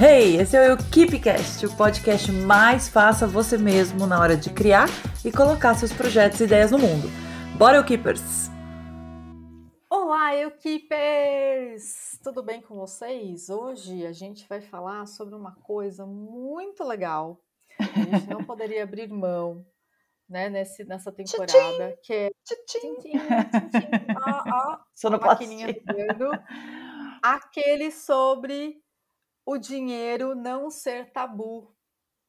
Hey, esse é o KeepCast, o podcast mais faça você mesmo na hora de criar e colocar seus projetos e ideias no mundo. Bora, Keepers! Olá, Keepers! Tudo bem com vocês? Hoje a gente vai falar sobre uma coisa muito legal. A gente não poderia abrir mão né, nesse, nessa temporada, tchim, que é tchim, tchim, ó, ó, a maquininha aquele sobre o dinheiro não ser tabu.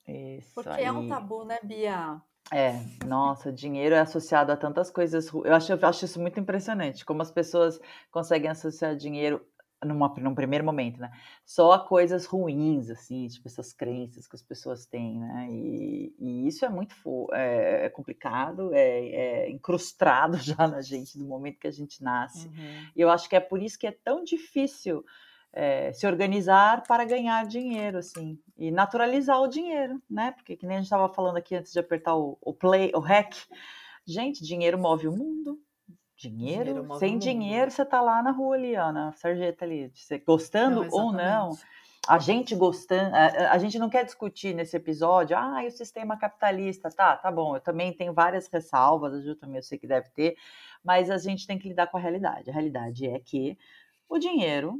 Isso Porque aí. é um tabu, né, Bia? É, nossa, dinheiro é associado a tantas coisas. Eu acho, eu acho isso muito impressionante, como as pessoas conseguem associar dinheiro numa, num primeiro momento, né? Só a coisas ruins, assim, tipo essas crenças que as pessoas têm, né? E, e isso é muito é, é complicado, é, é, incrustado já na gente do momento que a gente nasce. Uhum. E eu acho que é por isso que é tão difícil é, se organizar para ganhar dinheiro, assim, e naturalizar o dinheiro, né? Porque que nem a gente estava falando aqui antes de apertar o, o play, o hack. Gente, dinheiro move o mundo. Dinheiro, dinheiro sem dinheiro você tá lá na rua ali, ó, na sarjeta ali, você gostando não, ou não. A gente gostando, a, a, gente não quer discutir nesse episódio, ah, o sistema capitalista, tá, tá bom, eu também tenho várias ressalvas, a Ju também eu sei que deve ter, mas a gente tem que lidar com a realidade. A realidade é que o dinheiro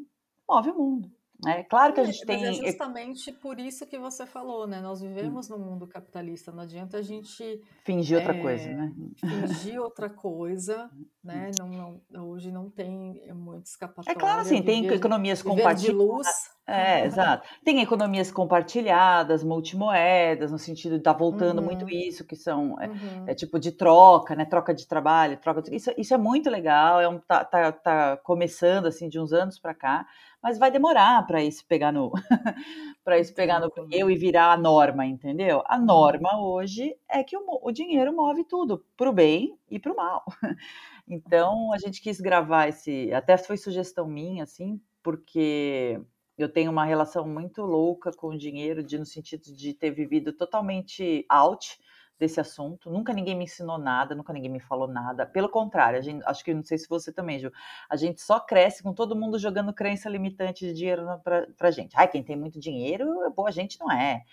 move o mundo. É claro que a gente é, tem. Mas é justamente por isso que você falou, né? Nós vivemos hum. num mundo capitalista, não adianta a gente. Fingir outra é, coisa, né? Fingir outra coisa, né? Não, não, hoje não tem muito escapatória. É claro, sim, tem economias compartilhadas. É, exato. Tem economias compartilhadas, multimoedas, no sentido de estar tá voltando uhum. muito isso, que são é, uhum. é, tipo de troca, né? Troca de trabalho, troca de... Isso, isso é muito legal, é um, tá, tá, tá começando assim de uns anos para cá mas vai demorar para isso pegar no para isso pegar no eu e virar a norma, entendeu? A uhum. norma hoje é que o, o dinheiro move tudo, para o bem e para o mal. Então a gente quis gravar esse, até foi sugestão minha, assim, porque eu tenho uma relação muito louca com o dinheiro, de, no sentido de ter vivido totalmente out desse assunto. Nunca ninguém me ensinou nada, nunca ninguém me falou nada. Pelo contrário, a gente, acho que não sei se você também, Ju. A gente só cresce com todo mundo jogando crença limitante de dinheiro pra, pra gente. Ai, quem tem muito dinheiro, boa gente não é.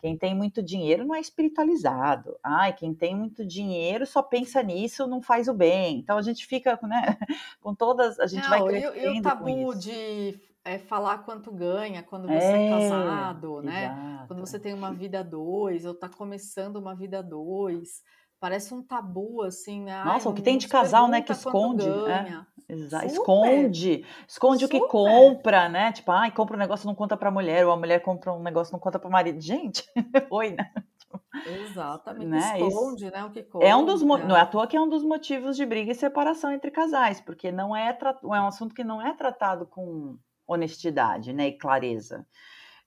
Quem tem muito dinheiro não é espiritualizado. Ai, quem tem muito dinheiro só pensa nisso, não faz o bem. Então a gente fica, né, com todas, a gente não, vai crescendo e, e o tabu de é falar quanto ganha quando você é, é casado, né? Exato. Quando você tem uma vida dois, ou tá começando uma vida dois. Parece um tabu, assim, né? Nossa, Ai, o que tem de casal, né, que esconde. É, esconde. Esconde Super. o que compra, né? Tipo, ai, compra um negócio não conta pra mulher, ou a mulher compra um negócio não conta pro marido. Gente, oi, né? Exatamente, né? esconde, Isso né, o que compra. É um dos, não é à toa que é um dos motivos de briga e separação entre casais, porque não é, é um assunto que não é tratado com honestidade, né, e clareza.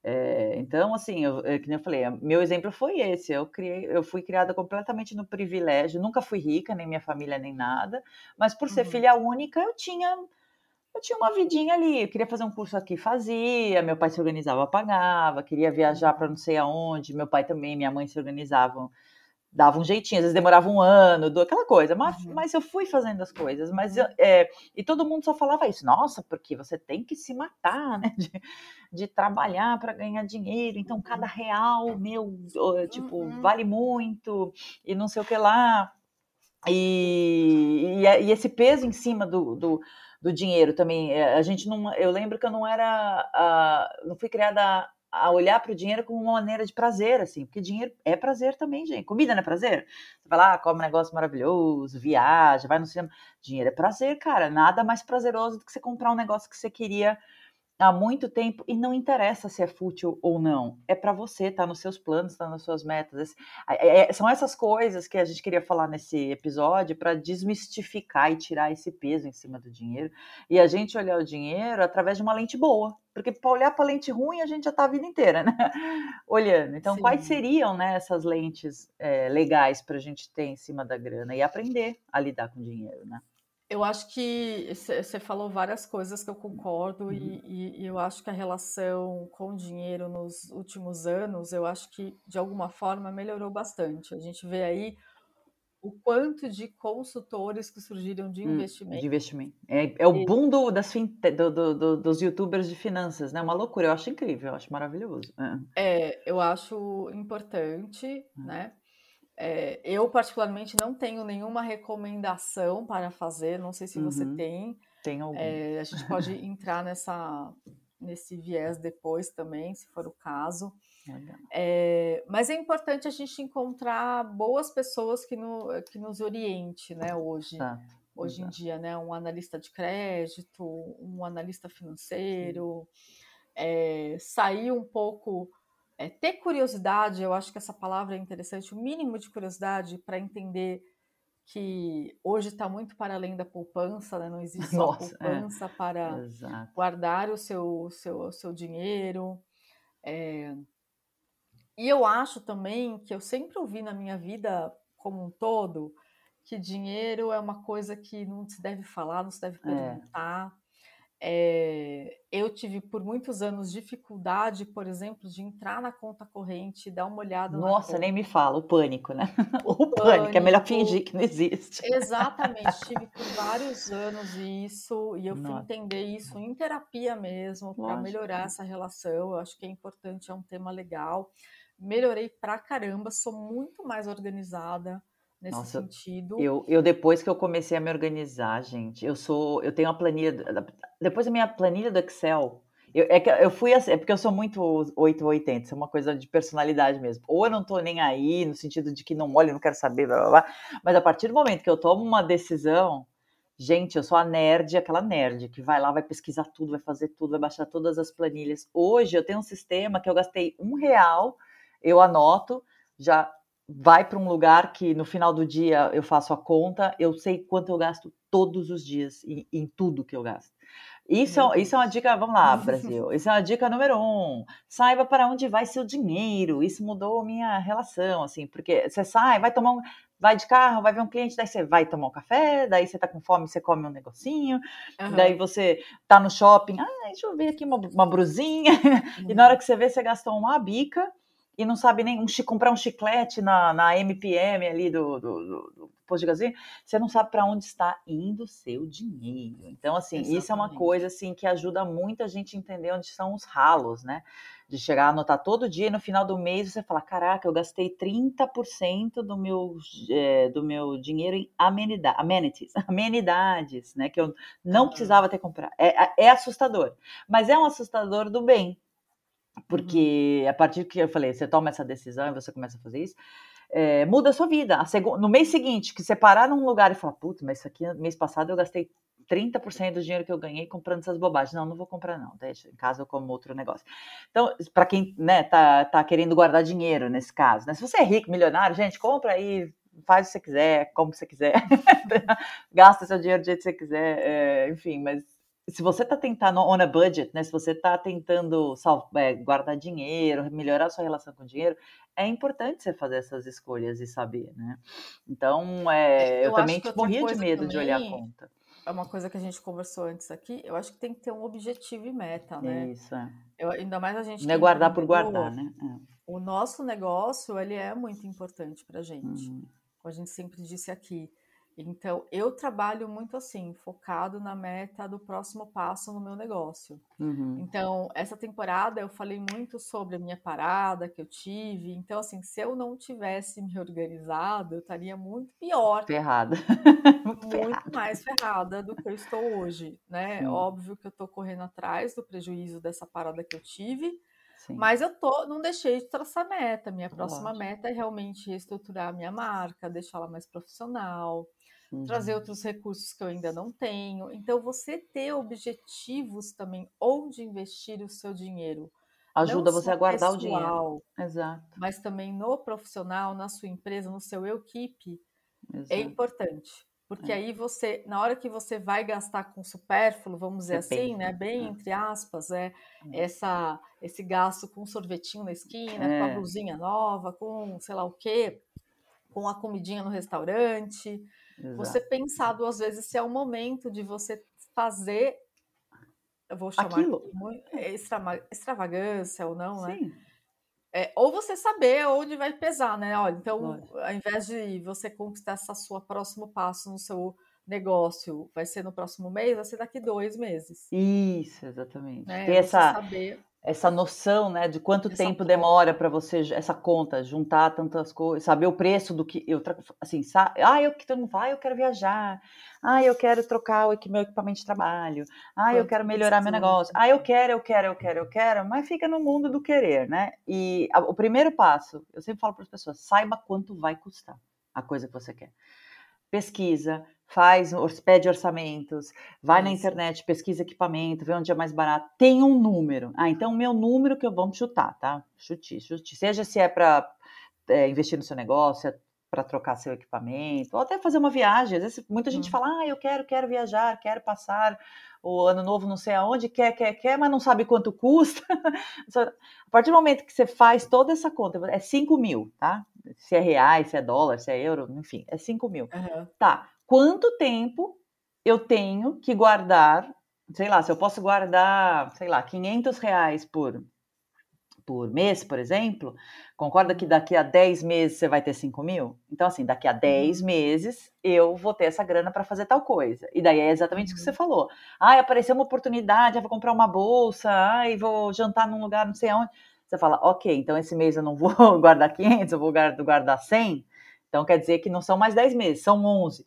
É, então, assim, eu, é, que nem eu falei, meu exemplo foi esse. Eu criei, eu fui criada completamente no privilégio. Nunca fui rica, nem minha família, nem nada. Mas por ser uhum. filha única, eu tinha, eu tinha uma vidinha ali. Eu queria fazer um curso aqui, fazia. Meu pai se organizava, pagava. Queria viajar para não sei aonde. Meu pai também, minha mãe se organizavam dava um jeitinho, às vezes demorava um ano, do, aquela coisa, mas, uhum. mas eu fui fazendo as coisas, mas eu, é, e todo mundo só falava isso, nossa, porque você tem que se matar, né, de, de trabalhar para ganhar dinheiro, então cada uhum. real, meu, tipo, uhum. vale muito, e não sei o que lá, e, e, e esse peso em cima do, do, do, dinheiro também, é, a gente não, eu lembro que eu não era, uh, não fui criada a olhar para o dinheiro como uma maneira de prazer, assim, porque dinheiro é prazer também, gente. Comida não é prazer? Você vai lá, come um negócio maravilhoso, viaja, vai no cinema. Dinheiro é prazer, cara. Nada mais prazeroso do que você comprar um negócio que você queria há muito tempo e não interessa se é fútil ou não. É para você, tá nos seus planos, tá nas suas metas. É, é, são essas coisas que a gente queria falar nesse episódio para desmistificar e tirar esse peso em cima do dinheiro e a gente olhar o dinheiro através de uma lente boa. Porque para olhar para lente ruim a gente já tá a vida inteira, né? Olhando. Então, Sim. quais seriam né, essas lentes é, legais para a gente ter em cima da grana e aprender a lidar com dinheiro, né? Eu acho que você falou várias coisas que eu concordo uhum. e, e, eu acho que a relação com o dinheiro nos últimos anos, eu acho que de alguma forma melhorou bastante. A gente vê aí o quanto de consultores que surgiram de hum, investimento. De investimento. É, é o boom do, das do, do, do, dos youtubers de finanças, né? Uma loucura, eu acho incrível, eu acho maravilhoso. É, é eu acho importante, hum. né? É, eu, particularmente, não tenho nenhuma recomendação para fazer, não sei se uhum. você tem. Tem algum. É, a gente pode entrar nessa, nesse viés depois também, se for o caso. É, mas é importante a gente encontrar boas pessoas que, no, que nos oriente, né, hoje. Hoje Exato. em dia, né? Um analista de crédito, um analista financeiro, é, sair um pouco, é, ter curiosidade, eu acho que essa palavra é interessante, o mínimo de curiosidade para entender que hoje está muito para além da poupança, né? não existe só Nossa, é. poupança é. para Exato. guardar o seu, seu, seu dinheiro. É, e eu acho também que eu sempre ouvi na minha vida como um todo que dinheiro é uma coisa que não se deve falar, não se deve é. perguntar. É. É, eu tive por muitos anos dificuldade, por exemplo, de entrar na conta corrente, dar uma olhada. Nossa, nem me fala, o pânico, né? O, o pânico, pânico, é melhor fingir que não existe. Exatamente, tive por vários anos isso, e eu Nossa. fui entender isso em terapia mesmo, para melhorar essa relação. Eu acho que é importante, é um tema legal melhorei pra caramba, sou muito mais organizada nesse Nossa, sentido. Eu, eu depois que eu comecei a me organizar, gente, eu sou, eu tenho uma planilha, depois da minha planilha do Excel, eu, é que eu fui assim, é porque eu sou muito 880, isso é uma coisa de personalidade mesmo. Ou eu não tô nem aí, no sentido de que não olho, não quero saber, blá, blá, blá, mas a partir do momento que eu tomo uma decisão, gente, eu sou a nerd, aquela nerd que vai lá, vai pesquisar tudo, vai fazer tudo, vai baixar todas as planilhas. Hoje eu tenho um sistema que eu gastei um real eu anoto, já vai para um lugar que no final do dia eu faço a conta, eu sei quanto eu gasto todos os dias em, em tudo que eu gasto. Isso é, isso é uma dica, vamos lá, Brasil. Isso é uma dica número um. Saiba para onde vai seu dinheiro. Isso mudou a minha relação, assim, porque você sai, vai tomar um, vai de carro, vai ver um cliente, daí você vai tomar um café, daí você tá com fome, você come um negocinho, uhum. daí você tá no shopping, ah, deixa eu ver aqui uma, uma brusinha, uhum. e na hora que você vê, você gastou uma bica, e não sabe nem um, comprar um chiclete na, na MPM ali do, do, do, do posto de gasolina, você não sabe para onde está indo o seu dinheiro. Então, assim, Exatamente. isso é uma coisa assim que ajuda muito a gente a entender onde são os ralos, né? De chegar a anotar todo dia e no final do mês você fala: caraca, eu gastei 30% do meu, é, do meu dinheiro em amenidade, amenities, amenidades, né? Que eu não precisava ter comprado. É, é assustador, mas é um assustador do bem, porque uhum. a partir que eu falei, você toma essa decisão e você começa a fazer isso, é, muda a sua vida. A no mês seguinte, que você parar num lugar e falar, putz, mas isso aqui, mês passado eu gastei 30% do dinheiro que eu ganhei comprando essas bobagens. Não, não vou comprar não, deixa, em casa eu como outro negócio. Então, para quem, né, tá, tá querendo guardar dinheiro nesse caso, né, se você é rico, milionário, gente, compra aí, faz o que você quiser, como você quiser, gasta seu dinheiro do jeito que você quiser, é, enfim, mas se você está tentando on a budget, né? Se você está tentando é, guardar dinheiro, melhorar a sua relação com o dinheiro, é importante você fazer essas escolhas e saber, né? Então, é, eu, eu também morria de medo de olhar a conta. É uma coisa que a gente conversou antes aqui. Eu acho que tem que ter um objetivo e meta, né? Isso. É. Eu, ainda mais a gente. Não é guardar por guardar, né? É. O nosso negócio ele é muito importante para gente. Uhum. Como a gente sempre disse aqui então, eu trabalho muito assim, focado na meta do próximo passo no meu negócio. Uhum. Então, essa temporada eu falei muito sobre a minha parada que eu tive. Então, assim, se eu não tivesse me organizado, eu estaria muito pior. Ferrada. muito, muito mais ferrada do que eu estou hoje, né? Sim. Óbvio que eu estou correndo atrás do prejuízo dessa parada que eu tive. Sim. Mas eu tô, não deixei de traçar meta. Minha próxima meta é realmente reestruturar a minha marca, deixá-la mais profissional, uhum. trazer outros recursos que eu ainda não tenho. Então, você ter objetivos também onde investir o seu dinheiro. Ajuda você a guardar pessoal, o dinheiro. Exato. Mas também no profissional, na sua empresa, no seu equipe, é importante. Porque é. aí você, na hora que você vai gastar com supérfluo, vamos dizer assim, né? Bem é. entre aspas, é, é essa, esse gasto com sorvetinho na esquina, é. com a é. blusinha nova, com sei lá o quê, com a comidinha no restaurante. Exato. Você pensar duas vezes se é o momento de você fazer, eu vou chamar Aquilo. extra, extravagância ou não, né? Sim. né? é, ou você saber onde vai pesar, né? Olha, então, ao invés de você conquistar essa sua próximo passo no seu negócio, vai ser no próximo mês, vai ser daqui dois meses. Isso, exatamente. Né? Ter essa, saber essa noção, né, de quanto essa tempo conta. demora para você essa conta, juntar tantas coisas, saber o preço do que eu assim, sabe? ah, eu que não vai, eu quero viajar. Ah, eu quero trocar o meu equipamento de trabalho. Ah, eu quero melhorar meu negócio. Ah, eu quero, eu quero, eu quero, eu quero, mas fica no mundo do querer, né? E o primeiro passo, eu sempre falo para as pessoas, saiba quanto vai custar a coisa que você quer. Pesquisa, faz, pede orçamentos, vai na internet, pesquisa equipamento, vê onde é mais barato, tem um número. Ah, então o meu número que eu vou chutar, tá? Chute, chute. Seja se é para é, investir no seu negócio, é para trocar seu equipamento, ou até fazer uma viagem. Às vezes muita gente hum. fala, ah, eu quero, quero viajar, quero passar o ano novo não sei aonde, quer, quer, quer, mas não sabe quanto custa. a partir do momento que você faz toda essa conta, é 5 mil, tá? Se é reais, se é dólar, se é euro, enfim, é 5 mil. Uhum. Tá, quanto tempo eu tenho que guardar, sei lá, se eu posso guardar, sei lá, 500 reais por, por mês, por exemplo, concorda que daqui a 10 meses você vai ter 5 mil? Então, assim, daqui a 10 uhum. meses eu vou ter essa grana para fazer tal coisa. E daí é exatamente isso que você uhum. falou. Ah, apareceu uma oportunidade, eu vou comprar uma bolsa, ai, vou jantar num lugar não sei aonde. Você fala, ok, então esse mês eu não vou guardar 500, eu vou guardar 100. Então quer dizer que não são mais 10 meses, são 11.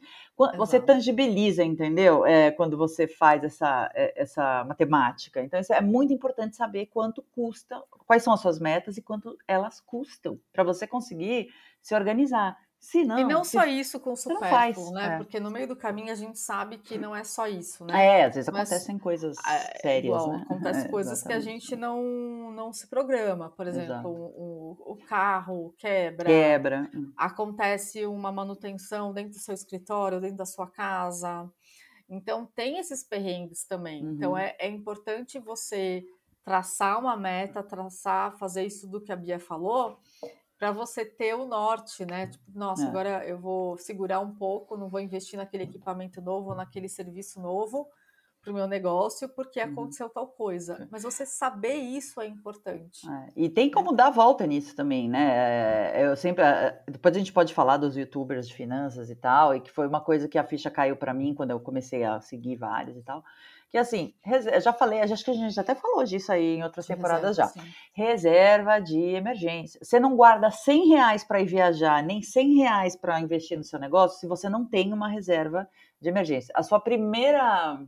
Você tangibiliza, entendeu? É, quando você faz essa, é, essa matemática. Então, isso é muito importante saber quanto custa, quais são as suas metas e quanto elas custam, para você conseguir se organizar. Se não, e não se, só isso com o supérfluo, né? É. Porque no meio do caminho a gente sabe que não é só isso, né? É, às vezes Mas, acontecem coisas é, sérias, igual, né? Acontecem é, coisas que a gente não, não se programa. Por exemplo, o, o, carro quebra. Quebra. Hum. Acontece uma manutenção dentro do seu escritório, dentro da sua casa. Então, tem esses perrengues também. Então, uhum. Então, é, é importante você traçar uma meta, traçar, fazer isso do que a Bia falou, para você ter o norte, né? Tipo, nossa, é. agora eu vou segurar um pouco, não vou investir naquele equipamento novo, naquele serviço novo para o meu negócio, porque uhum. aconteceu tal coisa. Mas você saber isso é importante. É. E tem como dar volta nisso também, né? É, eu sempre. É, depois a gente pode falar dos youtubers de finanças e tal, e que foi uma coisa que a ficha caiu para mim quando eu comecei a seguir vários e tal que assim, já falei, acho que a gente até falou disso aí em outras temporadas reserva, já. Sim. Reserva de emergência. Você não guarda 100 reais para ir viajar, nem 100 reais para investir no seu negócio, se você não tem uma reserva de emergência. A sua primeira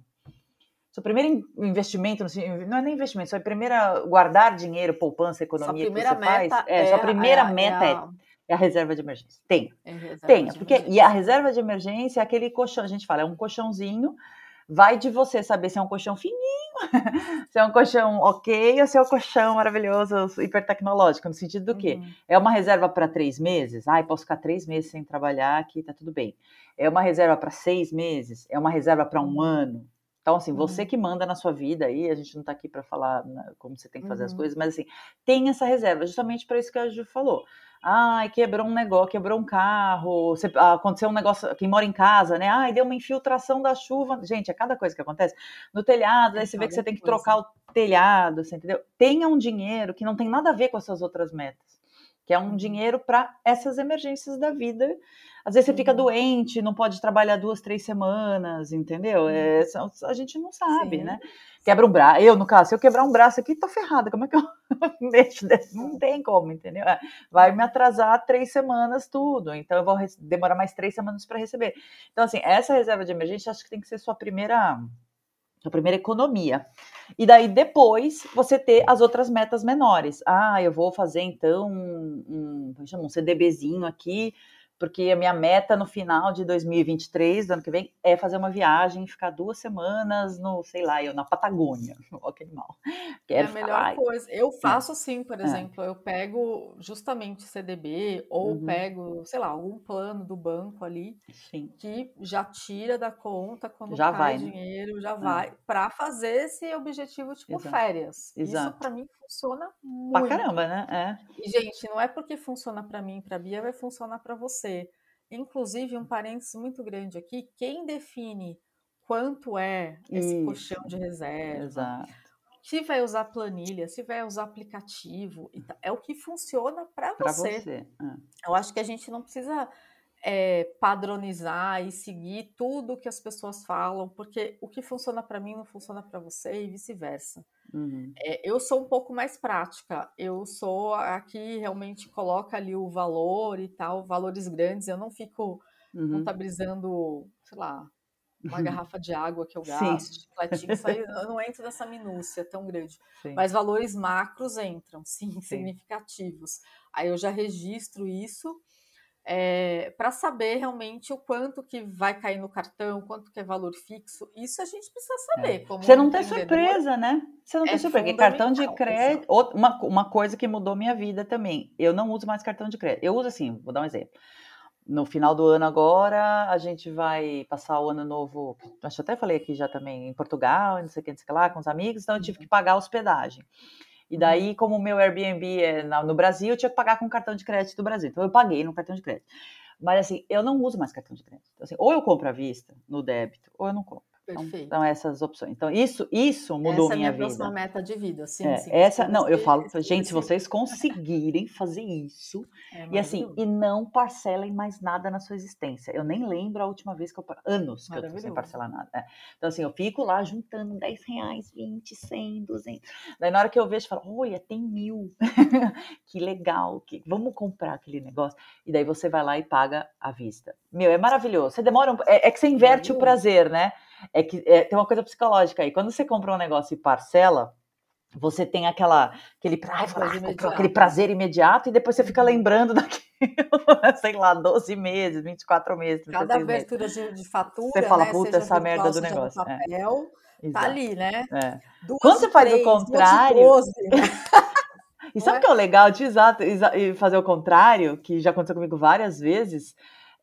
seu primeiro investimento, não é nem investimento, sua primeira guardar dinheiro, poupança, economia sua primeira que você meta faz, é, é, sua primeira é, meta é, a... é, a reserva de emergência. Tenha. É Tenha, porque e a reserva de emergência é aquele colchão, a gente fala, é um colchãozinho Vai de você saber se é um colchão fininho, se é um colchão ok ou se é um colchão maravilhoso, hiper tecnológico, no sentido do quê? Uhum. É uma reserva para três meses? Ai, posso ficar três meses sem trabalhar aqui, tá tudo bem. É uma reserva para seis meses? É uma reserva para um uhum. ano? Então, assim, você uhum. que manda na sua vida aí, a gente não está aqui para falar né, como você tem que fazer uhum. as coisas, mas assim, tem essa reserva, justamente para isso que a Ju falou. Ai, quebrou um negócio, quebrou um carro, você, aconteceu um negócio, quem mora em casa, né? Ai, deu uma infiltração da chuva. Gente, é cada coisa que acontece. No telhado, é aí você vê que você tem que trocar o telhado, você entendeu? Tenha um dinheiro que não tem nada a ver com as suas outras metas, que é um uhum. dinheiro para essas emergências da vida. Às vezes você fica uhum. doente, não pode trabalhar duas, três semanas, entendeu? É, a gente não sabe, Sim. né? quebra um braço. Eu, no caso, se eu quebrar um braço aqui, tô ferrada. Como é que eu mexo? Não tem como, entendeu? É, vai me atrasar três semanas tudo. Então, eu vou demorar mais três semanas para receber. Então, assim, essa reserva de emergência acho que tem que ser sua primeira. Sua primeira economia. E daí, depois, você ter as outras metas menores. Ah, eu vou fazer então um, um, um CDBzinho aqui porque a minha meta no final de 2023, do ano que vem, é fazer uma viagem, ficar duas semanas no, sei lá, eu na Patagônia. Que animal. Quero é a melhor coisa. Eu faço assim, por é. exemplo, é. eu pego justamente CDB ou uhum. pego, sei lá, algum plano do banco ali Sim. que já tira da conta quando já cai vai, né? dinheiro, né? já é. vai, para fazer esse objetivo tipo Exato. férias. Exato. Isso para mim funciona muito. Pra caramba, né? É. E, gente, não é porque funciona para mim e pra Bia, vai funcionar para você. Inclusive, um parênteses muito grande aqui, quem define quanto é esse Isso. colchão de reserva, Exato. se vai usar planilha, se vai usar aplicativo, é o que funciona para você. você. É. Eu acho que a gente não precisa é, padronizar e seguir tudo que as pessoas falam, porque o que funciona para mim não funciona para você e vice-versa. Uhum. É, eu sou um pouco mais prática, eu sou a que realmente coloca ali o valor e tal, valores grandes, eu não fico uhum. contabilizando, sei lá, uma garrafa de água que eu gasto, chicletinho, isso aí, eu não entro nessa minúcia tão grande. Sim. Mas valores macros entram, sim, sim, significativos. Aí eu já registro isso é, eh, para saber realmente o quanto que vai cair no cartão, quanto que é valor fixo, isso a gente precisa saber. É. Você não tem surpresa, né? Você não é tem surpresa. Porque cartão de crédito, uma, uma coisa que mudou minha vida também. Eu não uso mais cartão de crédito. Eu uso assim, vou dar um exemplo. No final do ano agora, a gente vai passar o ano novo, acho que até falei aqui já também, em Portugal, não sei o que, não sei o que lá, com os amigos, então eu tive uhum. que pagar a hospedagem. E uhum. daí, como o meu Airbnb é no Brasil, eu tinha que pagar com cartão de crédito do Brasil. Então, eu paguei no cartão de crédito. Mas, assim, eu não uso mais cartão de crédito. Então, assim, ou eu compro à vista, no débito, ou eu não compro. Então, Perfeito. Então, essas opções. Então, isso, isso mudou essa minha vida. Essa é a minha próxima meta de vida, sim. É, sim essa, não, eu falo, gente, se vocês conseguirem fazer isso, é e assim, e não parcelem mais nada na sua existência. Eu nem lembro a última vez que eu, anos que eu tô sem parcelar nada. É. Então, assim, eu fico lá juntando 10 reais, 20, 100, 200. Daí, na hora que eu vejo, eu falo, olha, tem mil. que legal, que, vamos comprar aquele negócio. E daí você vai lá e paga à vista. Meu, é maravilhoso. Você demora um... é, é que você inverte o prazer, né? É que é, tem uma coisa psicológica aí. Quando você compra um negócio e parcela, você tem aquela, aquele, ai, aquele prazer imediato e depois você fica uhum. lembrando daquilo, sei lá, 12 meses, 24 meses. Cada abertura de, de, fatura, você fala, né, puta, essa merda do negócio. É. Papel, é. Tá ali, né? É. Quando você faz o contrário. 12, né? e sabe o que é o legal de exato, fazer o contrário, que já aconteceu comigo várias vezes?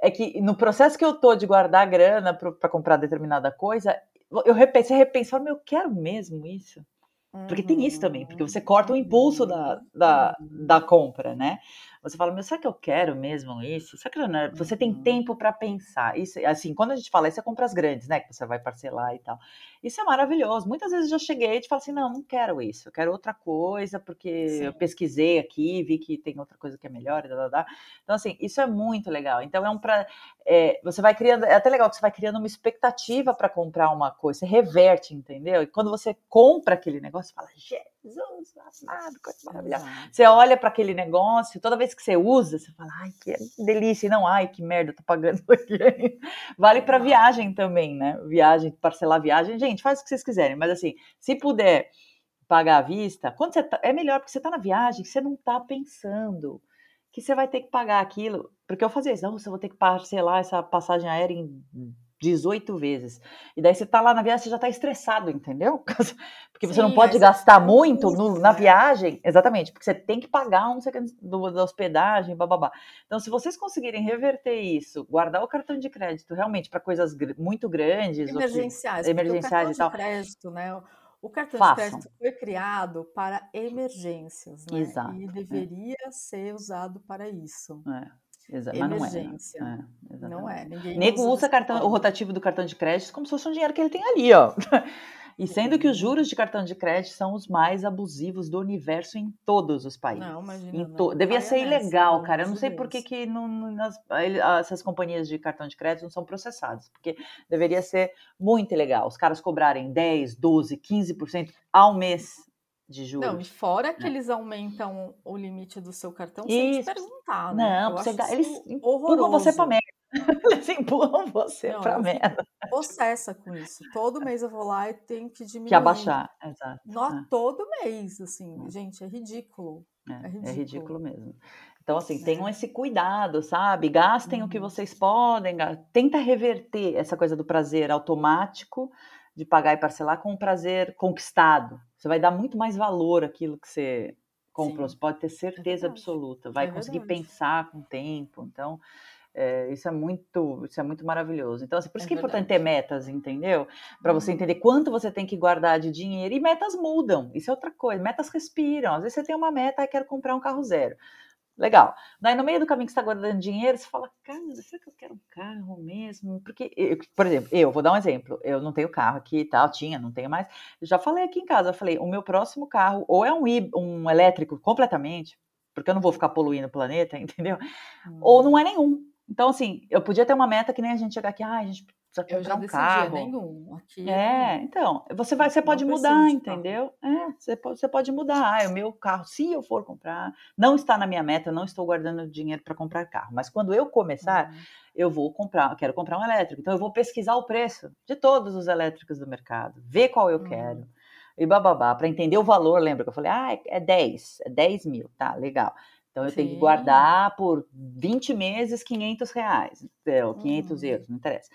É que no processo que eu tô de guardar grana para comprar determinada coisa, eu repenso, você repensa, eu quero mesmo isso. Porque tem isso também, porque você corta o impulso da, da, da compra, né? Você fala, meu, será que eu quero mesmo isso? Será que não é? Você tem uhum. tempo para pensar. Isso, assim, quando a gente fala isso, é compras grandes, né? Que você vai parcelar e tal. Isso é maravilhoso. Muitas vezes eu já cheguei e te falo assim, não, não quero isso. Eu quero outra coisa, porque Sim. eu pesquisei aqui, vi que tem outra coisa que é melhor. Blá, blá, blá. Então, assim, isso é muito legal. Então, é um pra, é, você vai criando, é até legal que você vai criando uma expectativa para comprar uma coisa. Você reverte, entendeu? E quando você compra aquele negócio, você fala, Jesus, amado, coisa maravilhosa. Você olha para aquele negócio, toda vez que você usa, você fala, ai, que delícia, e não, ai, que merda, tô pagando aqui. Vale para viagem também, né? Viagem, parcelar viagem, gente, faz o que vocês quiserem, mas assim, se puder pagar à vista, quando você tá, é melhor porque você tá na viagem, você não tá pensando que você vai ter que pagar aquilo, porque eu fazia isso, não, você vai ter que parcelar essa passagem aérea em 18 vezes. E daí você tá lá na viagem, você já tá estressado, entendeu? Porque você Sim, não pode gastar muito no, na né? viagem, exatamente, porque você tem que pagar um do, da hospedagem, bababá. Então, se vocês conseguirem reverter isso, guardar o cartão de crédito realmente para coisas muito grandes, emergenciais, que, emergenciais e tal. crédito, né? O cartão Façam. de crédito foi criado para emergências, né? Exato, e é. deveria é. ser usado para isso. É. Exato, Emergência. Mas não é. Né? não é. Ninguém Nego usa, usa cartão, o rotativo do cartão de crédito como se fosse um dinheiro que ele tem ali, ó. E sendo que os juros de cartão de crédito são os mais abusivos do universo em todos os países. Não, imagina. To... Não. Devia ser ilegal, cara. Eu não sei por que, que não, nas, essas companhias de cartão de crédito não são processadas, porque deveria ser muito ilegal. Os caras cobrarem 10, 12, 15% ao mês de juros. Não, e fora que é. eles aumentam o limite do seu cartão sem Isso. te perguntar, né? Não, você, eles empurram você para merda. Eles empurram você para merda. Processa com isso. Todo mês eu vou lá e tenho que diminuir. Que abaixar, exato. Not é. Todo mês, assim, é. gente, é ridículo. É, é, ridículo. é ridículo mesmo. Então, assim, tenham é. esse cuidado, sabe? Gastem o que uhum. vocês podem, tenta reverter essa coisa do prazer automático de pagar e parcelar com um prazer conquistado. Você vai dar muito mais valor àquilo que você comprou, Sim. você pode ter é certeza é absoluta, vai é conseguir pensar com o tempo. Então, é, isso é muito, isso é muito maravilhoso. Então, assim, por isso é que é importante ter metas, entendeu? Para você uhum. entender quanto você tem que guardar de dinheiro. E metas mudam. Isso é outra coisa. Metas respiram. Às vezes você tem uma meta, e quero comprar um carro zero. Legal. Daí, no meio do caminho que você está guardando dinheiro, você fala, cara, será que eu quero um carro mesmo? Porque, eu, por exemplo, eu vou dar um exemplo. Eu não tenho carro aqui e tal, tinha, não tenho mais. Eu já falei aqui em casa, eu falei, o meu próximo carro ou é um, um elétrico completamente, porque eu não vou ficar poluindo o planeta, entendeu? Hum. Ou não é nenhum. Então, assim, eu podia ter uma meta que nem a gente chegar aqui, ah, a gente precisa comprar eu já um carro. nenhum. Aqui é, então, você vai, você pode mudar, entendeu? É, você pode, você pode mudar. Ah, o meu carro, se eu for comprar, não está na minha meta, não estou guardando dinheiro para comprar carro. Mas quando eu começar, uhum. eu vou comprar, quero comprar um elétrico. Então eu vou pesquisar o preço de todos os elétricos do mercado, ver qual eu uhum. quero. E bababá, para entender o valor, lembra que eu falei, ah, é 10, é 10 mil, tá, legal. Então eu Sim. tenho que guardar por 20 meses 500 reais, ou 500 uhum. euros, não interessa.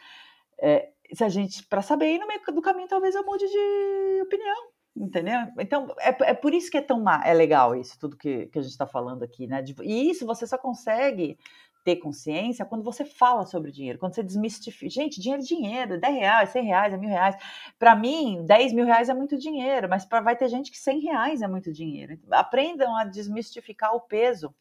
É, se a gente, para saber, aí no meio do caminho talvez eu mude de opinião, entendeu? Então é, é por isso que é tão é legal isso, tudo que, que a gente está falando aqui, né? E isso você só consegue ter consciência quando você fala sobre dinheiro, quando você desmistifica. Gente, dinheiro é dinheiro, 10 reais, 100 reais, é mil reais. Para mim, 10 mil reais é muito dinheiro, mas vai ter gente que 100 reais é muito dinheiro. Aprendam a desmistificar o peso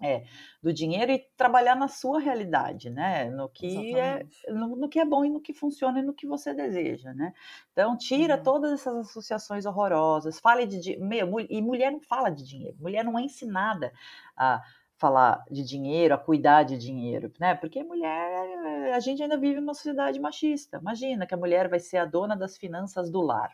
é, do dinheiro e trabalhar na sua realidade, né? No que é no, no, que é bom e no que funciona e no que você deseja, né? Então tira uhum. todas essas associações horrorosas, fale de meu, e mulher não fala de dinheiro, mulher não é ensinada a falar de dinheiro, a cuidar de dinheiro, né? Porque mulher, a gente ainda vive numa sociedade machista. Imagina que a mulher vai ser a dona das finanças do lar.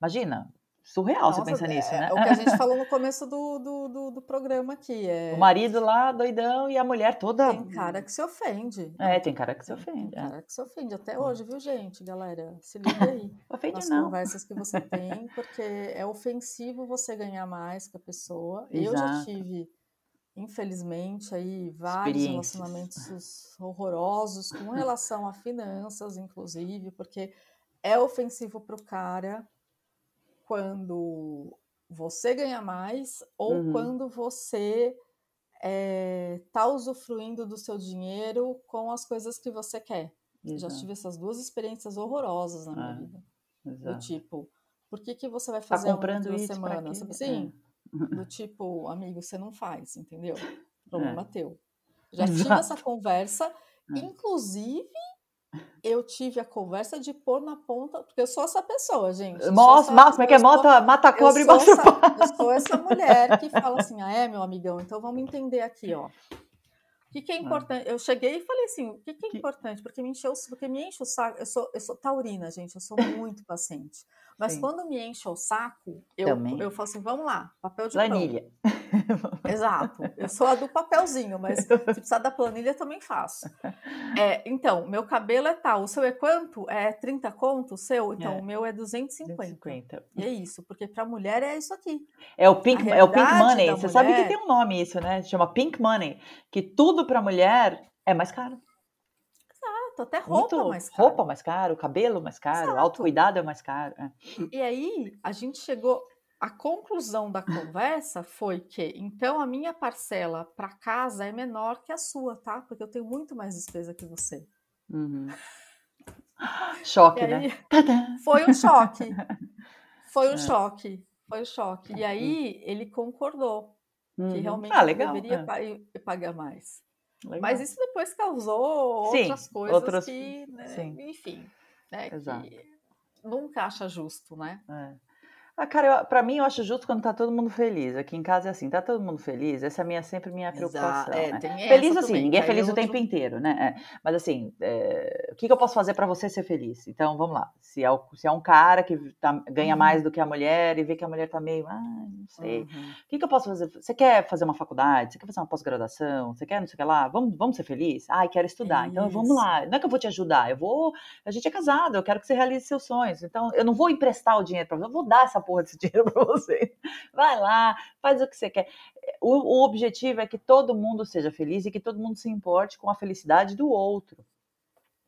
Imagina, surreal Nossa, você pensar é, nisso, né? É o que a gente falou no começo do, do, do, do, programa aqui. É... O marido lá, doidão, e a mulher toda. Tem cara que se ofende. É, tem cara que se ofende. Tem é. cara que se ofende até hoje, viu, gente? Galera, se liga aí. ofende nas não. conversas que você tem, porque é ofensivo você ganhar mais que a pessoa. Exato. Eu já tive. Infelizmente, aí vários relacionamentos horrorosos com relação a finanças, inclusive, porque é ofensivo para o cara quando você ganha mais ou uhum. quando você está eh, usufruindo do seu dinheiro com as coisas que você quer. Exato. Já tive essas duas experiências horrorosas na minha é, vida. Exato. Do tipo, por que, que você vai tá fazer tá comprando isso semana? Sim. É. Do tipo, amigo, você não faz, entendeu? Problema é. teu. Já Exato. tive essa conversa, é. inclusive eu tive a conversa de pôr na ponta, porque eu sou essa pessoa, gente. Nossa, essa, como é que é? Mata, mata cobra e mata essa, Eu sou essa mulher que fala assim, ah, é, meu amigão, então vamos entender aqui, ó. O que, que é ah. importante? Eu cheguei e falei assim, o que, que é importante? Porque me encheu, porque me enche o saco. Eu sou, eu sou taurina, gente, eu sou muito paciente. Mas Sim. quando me enche o saco, eu, eu falo assim, vamos lá, papel de planilha. Exato. Eu sou a do papelzinho, mas se precisar da planilha também faço. É, então, meu cabelo é tal. O seu é quanto? É 30 conto? O seu? Então, é. o meu é 250. 250. E é isso, porque para mulher é isso aqui. É o pink, é o pink money. Você mulher... sabe que tem um nome isso, né? Chama pink money, que tudo para mulher é mais caro até roupa Muito, mais caro. Roupa mais caro, cabelo mais caro, Exato. autocuidado é mais caro. É. E aí, a gente chegou. A conclusão da conversa foi que, então, a minha parcela para casa é menor que a sua, tá? Porque eu tenho muito mais despesa que você. Uhum. Choque, né? aí, né? Foi um choque. Foi um é. choque. Foi um choque. E aí, ele concordou uhum. que realmente ah, legal. deveria é. pagar mais. Legal. Mas isso depois causou Sim, outras coisas outras... que, né, enfim, né, que nunca acha justo, né? É. Ah, cara, para mim eu acho justo quando tá todo mundo feliz. Aqui em casa é assim, tá todo mundo feliz. Essa é minha, sempre minha preocupação. É, né? Feliz assim, também, ninguém é feliz o tempo inteiro, né? É. Mas assim, é, o que, que, eu posso fazer para você ser feliz? Então, vamos lá. Se é, o, se é um cara que tá, ganha uhum. mais do que a mulher e vê que a mulher tá meio, ah, não sei. Uhum. O que, que eu posso fazer? Você quer fazer uma faculdade? Você quer fazer uma pós-graduação? Você quer não sei o que lá? Vamos, vamos ser feliz? Ai, quero estudar. Então, vamos lá. Não é que eu vou te ajudar, eu vou. A gente é casado, eu quero que você realize seus sonhos. Então, eu não vou emprestar o dinheiro para você, eu vou dar essa porra desse dinheiro para você. Vai lá, faz o que você quer. O, o objetivo é que todo mundo seja feliz e que todo mundo se importe com a felicidade do outro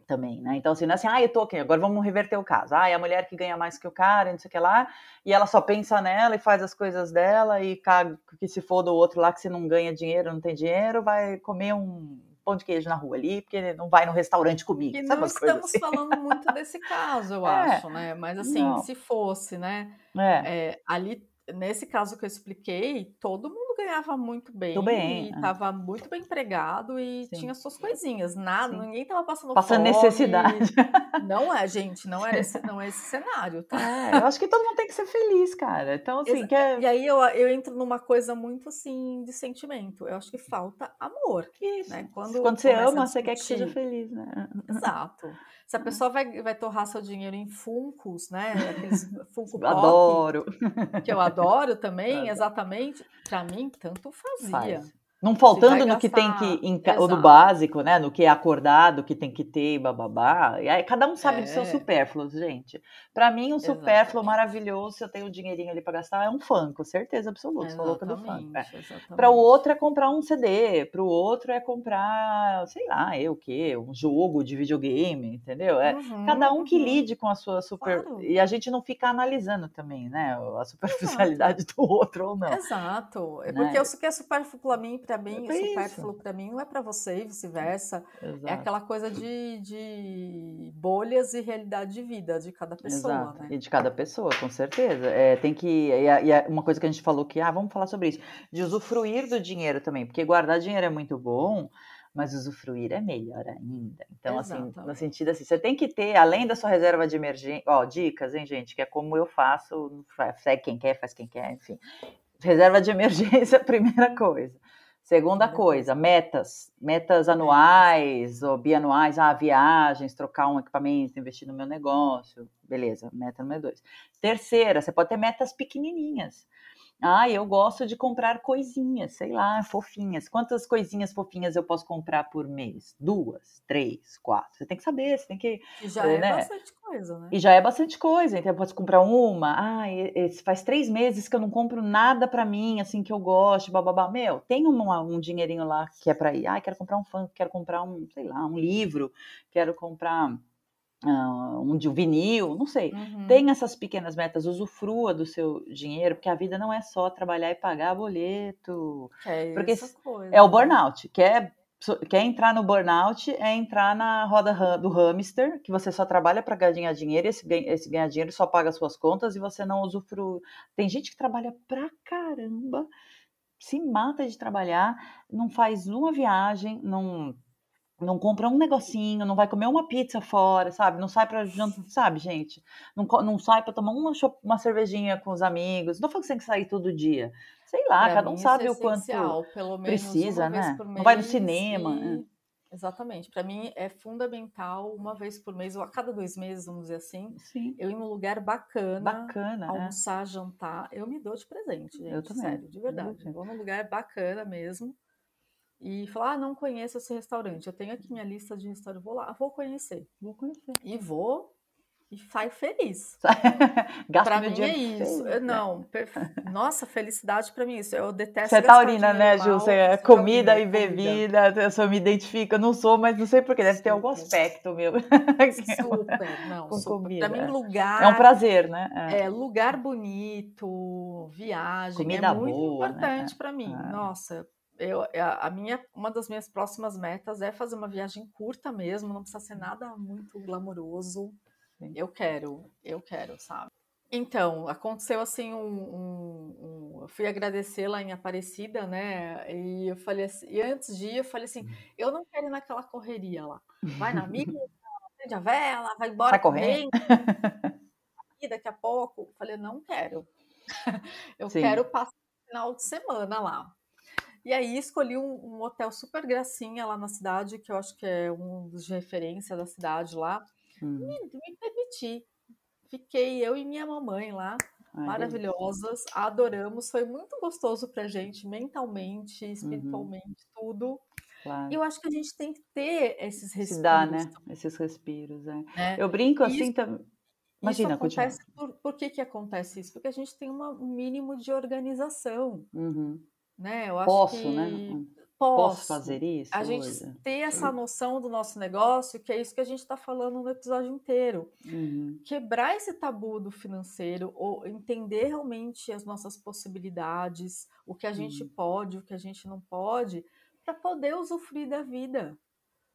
também, né? Então, assim, não é assim, ah, eu tô aqui, agora vamos reverter o caso. Ah, é a mulher que ganha mais que o cara, não sei o que lá, e ela só pensa nela e faz as coisas dela e caga que se for do outro lá que se não ganha dinheiro, não tem dinheiro, vai comer um pão de queijo na rua ali, porque não vai no restaurante comigo. E não estamos assim? falando muito desse caso, eu é, acho, né? Mas assim, não. se fosse, né? É. É, ali, nesse caso que eu expliquei, todo mundo ganhava muito bem, bem e estava é. muito bem empregado e Sim. tinha suas coisinhas. Nada, Sim. ninguém estava passando Passando fome. necessidade. Não é, gente, não é esse, não é esse cenário, tá? É, eu acho que todo mundo tem que ser feliz, cara. Então, assim, quer... E aí eu, eu entro numa coisa muito assim de sentimento. Eu acho que falta amor. Isso. Né? Quando, Quando você ama, você quer que seja feliz, né? Exato. Se a é. pessoa vai, vai torrar seu dinheiro em funcos, né? Aqueles Funko Pop, adoro. Que eu adoro também, exatamente. Para mim, tanto fazia. Faz. Não faltando no que tem que, ou no básico, né? No que é acordado, que tem que ter, bababá. E aí cada um sabe é. do seu supérfluo, gente. Para mim, um supérfluo maravilhoso, se eu tenho dinheirinho ali para gastar, é um Funko, certeza absoluta. Sou louca do Funko. É. Para o outro é comprar um CD, para o outro é comprar, sei lá, eu o quê? Um jogo de videogame, entendeu? É uhum, cada um que uhum. lide com a sua super. Claro. E a gente não fica analisando também, né? A superficialidade Exato. do outro ou não. Exato. É né? porque o que é supérfluo para mim, para mim, é supérfluo para mim não é para você e vice-versa. É aquela coisa de, de bolhas e realidade de vida de cada pessoa, Exato. né? E de cada pessoa, com certeza. É, tem que e, e uma coisa que a gente falou que ah, vamos falar sobre isso, de usufruir do dinheiro também, porque guardar dinheiro é muito bom, mas usufruir é melhor ainda. Então, Exatamente. assim, no sentido assim, você tem que ter, além da sua reserva de emergência, ó, dicas, hein, gente, que é como eu faço, segue quem quer, faz quem quer, enfim. Reserva de emergência, primeira coisa. Segunda coisa, metas, metas anuais ou bianuais, ah, viagens, trocar um equipamento, investir no meu negócio, beleza, meta número dois. Terceira, você pode ter metas pequenininhas. Ah, eu gosto de comprar coisinhas, sei lá, fofinhas. Quantas coisinhas fofinhas eu posso comprar por mês? Duas, três, quatro. Você tem que saber, você tem que. E já é, né? bastante coisa, né? E já é bastante coisa. Então eu posso comprar uma. Ah, faz três meses que eu não compro nada para mim, assim, que eu gosto, bababá. Meu, tem um, um dinheirinho lá que é para ir. Ah, quero comprar um fã, quero comprar um, sei lá, um livro, quero comprar um de um vinil, não sei. Uhum. Tem essas pequenas metas, usufrua do seu dinheiro, porque a vida não é só trabalhar e pagar boleto. É porque coisa, é o burnout, quer quer entrar no burnout é entrar na roda do hamster, que você só trabalha para ganhar dinheiro, esse, esse ganhar dinheiro só paga suas contas e você não usufrui. Tem gente que trabalha pra caramba, se mata de trabalhar, não faz uma viagem, não não compra um negocinho, não vai comer uma pizza fora, sabe? Não sai para jantar, sabe, gente? Não, não sai para tomar uma, uma cervejinha com os amigos. Não fala que você tem que sair todo dia. Sei lá, pra cada um sabe é o quanto precisa, né? não vai no cinema. E... É. Exatamente. Para mim é fundamental uma vez por mês, ou a cada dois meses, vamos dizer assim, Sim. eu ir num lugar bacana, bacana é. almoçar, é. jantar. Eu me dou de presente, gente. Eu também. Sério, de verdade. Eu vou num lugar bacana mesmo e falar, ah, não conheço esse restaurante. Eu tenho aqui minha lista de restaurantes, vou lá, vou conhecer. Vou conhecer. E vou e saio feliz. para mim é isso. Eu, não, perfe... nossa, felicidade para mim é isso. Eu detesto Você é taurina, né, Ju? Você é comida e bebida, comida. eu só me identifico. Eu não sou, mas não sei porquê. Deve super. ter algum aspecto meu. Super, não, Com super. Comida. Para mim, lugar... É um prazer, né? É, é lugar bonito, viagem, comida é muito boa, né? importante né? para mim. Ah. Nossa, eu, a minha, uma das minhas próximas metas é fazer uma viagem curta mesmo, não precisa ser nada muito glamouroso. Eu quero, eu quero, sabe? Então, aconteceu assim um, um, um, eu fui agradecer lá em Aparecida, né? E eu falei assim, e antes de ir, eu falei assim, eu não quero ir naquela correria lá. Vai na mídia, acende a vela, vai embora correndo. E daqui a pouco, eu falei, não quero. Eu Sim. quero passar o final de semana lá. E aí escolhi um, um, hotel super gracinha lá na cidade, que eu acho que é um dos de referência da cidade lá. Hum. Me, me permiti. Fiquei eu e minha mamãe lá, Ai, maravilhosas, adoramos. Foi muito gostoso pra gente, mentalmente, uhum. espiritualmente, uhum. tudo. Claro. E eu acho que a gente tem que ter esses respiros. Se dá, né? Esses respiros, é. é. Eu brinco assim isso, também. Imagina, isso acontece por, por, que, que acontece isso? Porque a gente tem uma, um mínimo de organização. Uhum. Né? Eu acho Posso, que... né? Hum. Posso, Posso fazer isso? A gente hoje? ter essa noção do nosso negócio, que é isso que a gente está falando no episódio inteiro. Uhum. Quebrar esse tabu do financeiro, ou entender realmente as nossas possibilidades, o que a gente uhum. pode, o que a gente não pode, para poder usufruir da vida.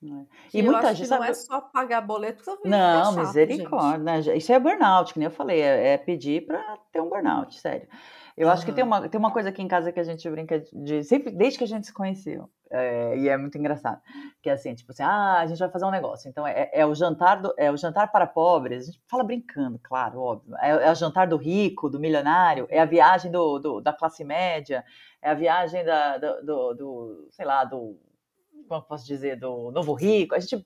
É. E muita gente não é só pagar boleto, não, chato, misericórdia, né? Isso é burnout, que nem eu falei, é, é pedir para ter um burnout, sério. Eu uhum. acho que tem uma, tem uma coisa aqui em casa que a gente brinca de, sempre, desde que a gente se conheceu, é, e é muito engraçado, que é assim, tipo assim, ah, a gente vai fazer um negócio, então é, é o jantar do, é o jantar para pobres, a gente fala brincando, claro, óbvio, é, é o jantar do rico, do milionário, é a viagem do, do da classe média, é a viagem da, do, do, do sei lá, do como posso dizer, do novo rico, a gente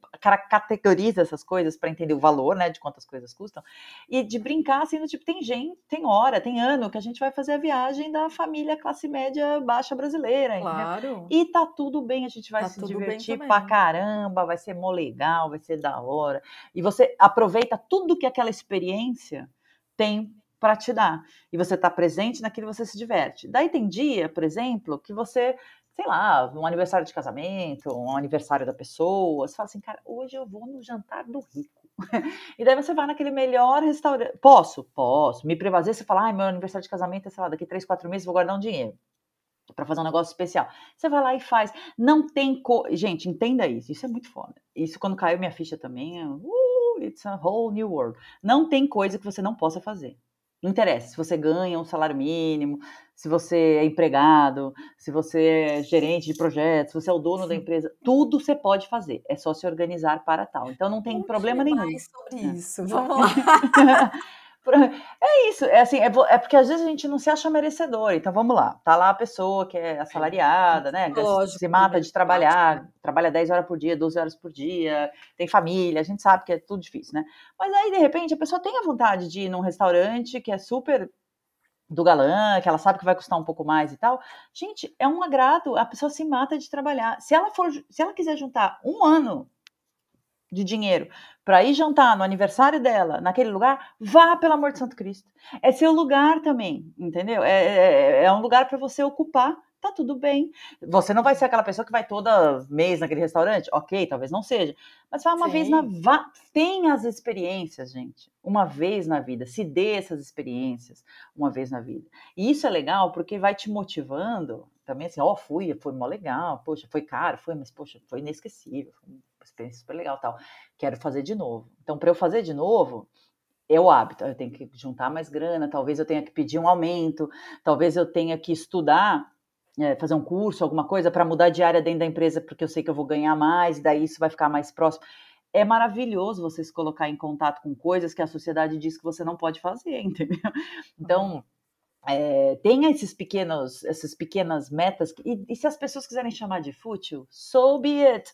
categoriza essas coisas para entender o valor, né, de quantas coisas custam, e de brincar assim, no tipo, tem gente, tem hora, tem ano que a gente vai fazer a viagem da família classe média baixa brasileira, claro. Entendeu? E tá tudo bem, a gente vai tá se divertir pra caramba, vai ser mó legal, vai ser da hora, e você aproveita tudo que aquela experiência tem para te dar. E você está presente naquilo que você se diverte. Daí tem dia, por exemplo, que você sei lá, um aniversário de casamento, um aniversário da pessoa, você fala assim, cara, hoje eu vou no jantar do rico. e daí você vai naquele melhor restaurante. Posso? Posso. Me vezes você fala, ai, meu aniversário de casamento é, sei lá, daqui três, quatro meses vou guardar um dinheiro para fazer um negócio especial. Você vai lá e faz. Não tem co... Gente, entenda isso. Isso é muito foda. Isso quando caiu minha ficha também, uh, it's a whole new world. Não tem coisa que você não possa fazer. Não interessa se você ganha um salário mínimo, se você é empregado, se você é gerente de projetos, se você é o dono Sim. da empresa, tudo você pode fazer. É só se organizar para tal. Então não tem problema nenhum. Mais sobre é. isso. Vamos lá. É isso, é assim, é, é, porque às vezes a gente não se acha merecedor. Então vamos lá, tá lá a pessoa que é assalariada, né? Lógico, se mata de trabalhar, trabalha 10 horas por dia, 12 horas por dia, tem família, a gente sabe que é tudo difícil, né? Mas aí, de repente, a pessoa tem a vontade de ir num restaurante que é super do galã, que ela sabe que vai custar um pouco mais e tal. Gente, é um agrado, a pessoa se mata de trabalhar. Se ela for, se ela quiser juntar um ano de dinheiro para ir jantar no aniversário dela, naquele lugar, vá, pelo amor de Santo Cristo. É seu lugar também, entendeu? É, é, é um lugar para você ocupar, tá tudo bem. Você não vai ser aquela pessoa que vai toda mês naquele restaurante, ok, talvez não seja, mas vai uma Sim. vez na. Vá, tem as experiências, gente, uma vez na vida, se dê essas experiências uma vez na vida. E isso é legal porque vai te motivando também, assim, ó, oh, fui, foi mó legal, poxa, foi caro, foi, mas poxa, foi inesquecível, foi experiência super legal tal. Quero fazer de novo. Então, para eu fazer de novo, é o hábito. Eu tenho que juntar mais grana, talvez eu tenha que pedir um aumento, talvez eu tenha que estudar, é, fazer um curso, alguma coisa, para mudar de área dentro da empresa, porque eu sei que eu vou ganhar mais, e daí isso vai ficar mais próximo. É maravilhoso você se colocar em contato com coisas que a sociedade diz que você não pode fazer, entendeu? Então. É, tenha esses pequenos, essas pequenas metas, e, e se as pessoas quiserem chamar de fútil, so be it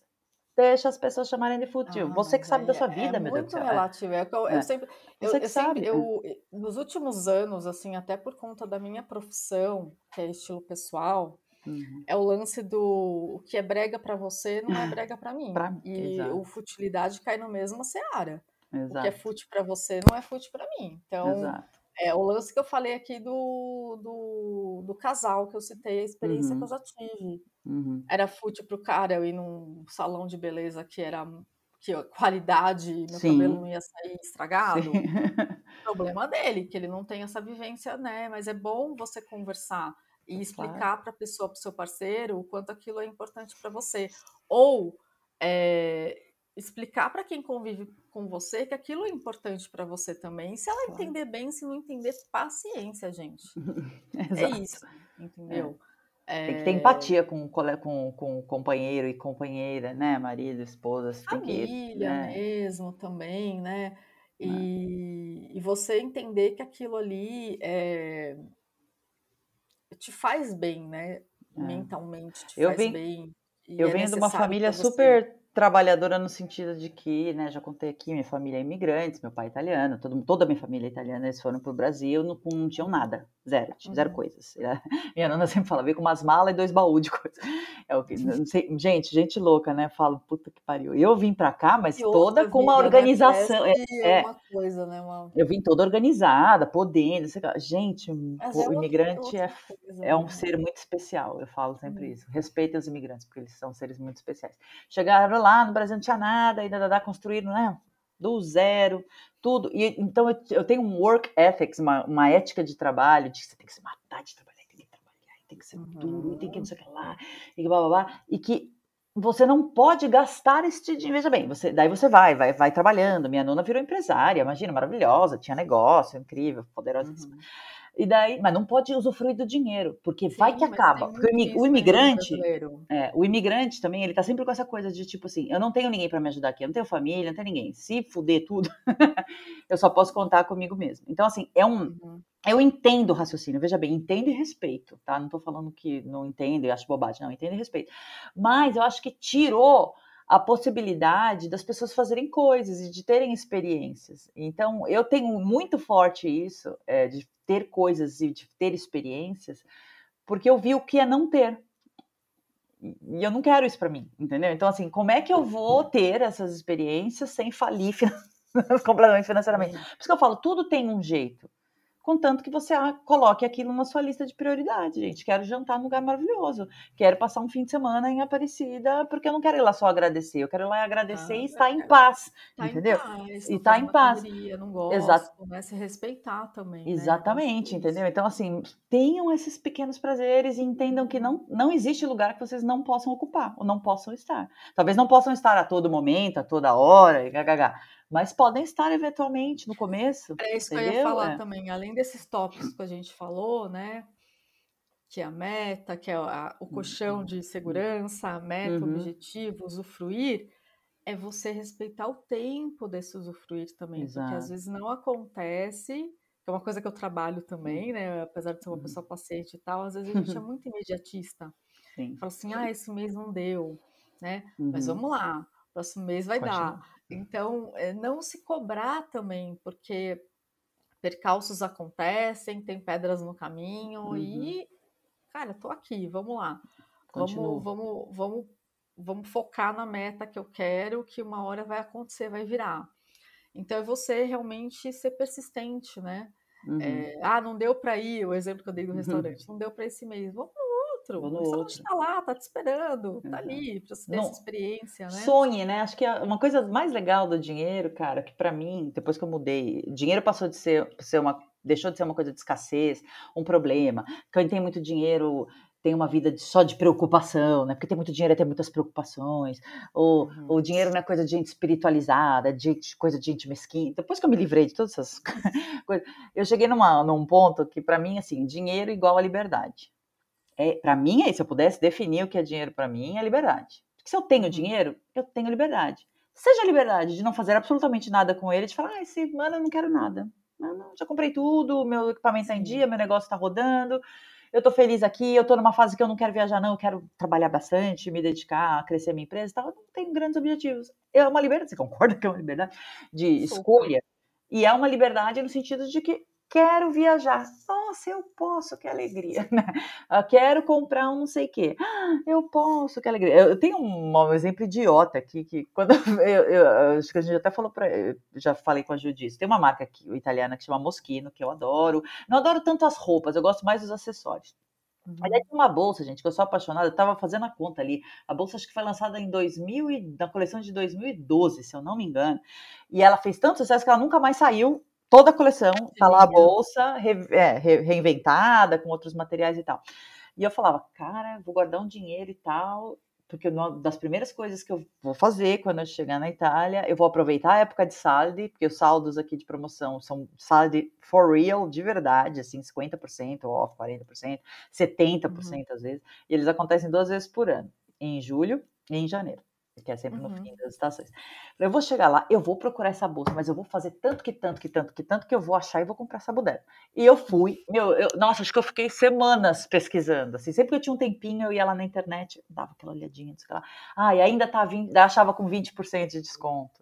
deixa as pessoas chamarem de fútil. Ah, você que sabe da sua vida, é meu Deus. Muito relativo. É. Eu, eu, sempre, eu, eu sempre, eu, nos últimos anos, assim, até por conta da minha profissão, que é estilo pessoal, uhum. é o lance do o que é brega para você não é brega para mim. pra, e exato. o futilidade cai no mesmo seara. Exato. O que é fútil para você não é fútil para mim. Então, exato. É, o lance que eu falei aqui do, do, do casal, que eu citei, a experiência uhum. que eu já tive. Uhum. Era fútil pro cara eu ir num salão de beleza que era que a qualidade, meu Sim. cabelo não ia sair estragado. Sim. Problema dele, que ele não tem essa vivência, né? Mas é bom você conversar e explicar claro. para a pessoa, para o seu parceiro, o quanto aquilo é importante para você. Ou é, explicar para quem convive com você que aquilo é importante para você também. E se ela claro. entender bem, se não entender, paciência, gente. é isso, entendeu? É. Tem que ter empatia com, com, com companheiro e companheira, né? Marido, esposa. Família né? mesmo também, né? E, é. e você entender que aquilo ali é, te faz bem, né? É. Mentalmente te eu faz vim, bem. Eu venho de uma família super trabalhadora no sentido de que, né, já contei aqui, minha família é imigrante, meu pai é italiano, todo, toda a minha família é italiana, eles foram para o Brasil, não, não tinham nada, zero, uhum. zero coisas. Minha nona sempre fala, veio com umas malas e dois baús de coisa. É o que, não sei, gente, gente louca, né, falo, puta que pariu. Eu vim para cá, mas toda com uma né, organização. Né? É, é, uma coisa, né, uma... Eu vim toda organizada, podendo, gente, o é imigrante é, coisa, é um né? ser muito especial, eu falo sempre uhum. isso. Respeitem os imigrantes, porque eles são seres muito especiais. Chegaram lá no Brasil não tinha nada, ainda dá construíram, né? Do zero, tudo. E, então eu, eu tenho um work ethics, uma, uma, ética de trabalho, de que você tem que se matar de trabalhar, tem que trabalhar, tem que ser uhum. duro, tem que não sei o que lá, e blá blá blá. E que você não pode gastar este dinheiro. Veja bem, você, daí você vai, vai, vai trabalhando. Minha nona virou empresária, imagina, maravilhosa, tinha negócio, incrível, poderosa. Uhum. E daí, mas não pode usufruir do dinheiro, porque Sim, vai que acaba. Porque o, imigrante, é, o imigrante também, ele tá sempre com essa coisa de tipo assim, eu não tenho ninguém para me ajudar aqui, eu não tenho família, não tenho ninguém. Se fuder tudo, eu só posso contar comigo mesmo. Então assim, é um uhum. Eu entendo o raciocínio, veja bem, entendo e respeito, tá? Não estou falando que não entendo e acho bobagem, não, entendo e respeito. Mas eu acho que tirou a possibilidade das pessoas fazerem coisas e de terem experiências. Então, eu tenho muito forte isso, é, de ter coisas e de ter experiências, porque eu vi o que é não ter. E eu não quero isso para mim, entendeu? Então, assim, como é que eu vou ter essas experiências sem falir completamente financeiramente? Por isso que eu falo, tudo tem um jeito contanto que você coloque aquilo na sua lista de prioridade, gente. Quero jantar num lugar maravilhoso, quero passar um fim de semana em Aparecida, porque eu não quero ir lá só agradecer, eu quero ir lá agradecer ah, e estar em paz, tá entendeu? Em paz, e estar tá em paz. Correria, não gosto, Exato. né? Se respeitar também. Né? Exatamente, né? entendeu? Então, assim, tenham esses pequenos prazeres e entendam que não, não existe lugar que vocês não possam ocupar ou não possam estar. Talvez não possam estar a todo momento, a toda hora, e gagagá mas podem estar eventualmente no começo. É isso entendeu? que eu ia falar é. também, além desses tópicos que a gente falou, né? Que é a meta, que é a, o colchão uhum. de segurança, a meta, uhum. objetivo, usufruir, é você respeitar o tempo desse usufruir também, Exato. porque às vezes não acontece, que é uma coisa que eu trabalho também, né? Apesar de ser uma uhum. pessoa paciente e tal, às vezes a gente é muito imediatista. Sim. Fala assim, ah, esse mês não deu, né? Mas uhum. vamos lá, próximo mês vai dar. Então, é, não se cobrar também, porque percalços acontecem, tem pedras no caminho uhum. e, cara, tô aqui, vamos lá. Vamos, vamos, vamos, vamos focar na meta que eu quero, que uma hora vai acontecer, vai virar. Então, é você realmente ser persistente, né? Uhum. É, ah, não deu para ir, o exemplo que eu dei do uhum. restaurante, não deu para esse mês, vamos outro. Vou no o outro. está lá, está te esperando, está ali, para você ter Não, essa experiência, né? Sonhe, né? Acho que é uma coisa mais legal do dinheiro, cara, que para mim, depois que eu mudei, dinheiro passou de ser, ser uma. deixou de ser uma coisa de escassez, um problema. Quem tem muito dinheiro tem uma vida de, só de preocupação, né? Porque tem muito dinheiro é ter muitas preocupações. Ou uhum. o dinheiro não é coisa de gente espiritualizada, de gente, coisa de gente mesquinha. Depois que eu me livrei de todas essas coisas, eu cheguei numa, num ponto que, para mim, assim, dinheiro igual a liberdade. É, para mim, é, se eu pudesse definir o que é dinheiro para mim, é liberdade. Porque se eu tenho uhum. dinheiro, eu tenho liberdade. Seja a liberdade de não fazer absolutamente nada com ele, de falar, ah, esse mano, eu não quero nada. Não, já comprei tudo, meu equipamento está em dia, meu negócio está rodando, eu estou feliz aqui, eu estou numa fase que eu não quero viajar, não, eu quero trabalhar bastante, me dedicar a crescer minha empresa e tal. Eu não tenho grandes objetivos. É uma liberdade, você concorda que é uma liberdade de escolha? E é uma liberdade no sentido de que quero viajar. Nossa, eu posso, que alegria. Né? Eu quero comprar um não sei o quê. Ah, eu posso, que alegria. Eu tenho um, exemplo idiota aqui, que quando eu, eu, acho que a gente até falou para já falei com a Judice. Tem uma marca aqui, italiana que chama Moschino, que eu adoro. Não adoro tanto as roupas, eu gosto mais dos acessórios. Uhum. Aliás, tem uma bolsa, gente, que eu sou apaixonada, eu tava fazendo a conta ali. A bolsa acho que foi lançada em 2000 e, na coleção de 2012, se eu não me engano. E ela fez tanto sucesso que ela nunca mais saiu toda a coleção, tá lá a bolsa re, é, re, reinventada, com outros materiais e tal. E eu falava, cara, vou guardar um dinheiro e tal, porque uma das primeiras coisas que eu vou fazer quando eu chegar na Itália, eu vou aproveitar a época de saldi, porque os saldos aqui de promoção são saldi for real, de verdade, assim, 50% off, 40%, 70% uhum. às vezes, e eles acontecem duas vezes por ano, em julho e em janeiro que é sempre no uhum. fim das estações. Eu vou chegar lá, eu vou procurar essa bolsa, mas eu vou fazer tanto que tanto que tanto que tanto que eu vou achar e vou comprar essa bodega. E eu fui, meu, eu, nossa, acho que eu fiquei semanas pesquisando, assim, sempre que eu tinha um tempinho, eu ia lá na internet, dava aquela olhadinha, não sei lá. Ah, e ainda tá 20, achava com 20% de desconto.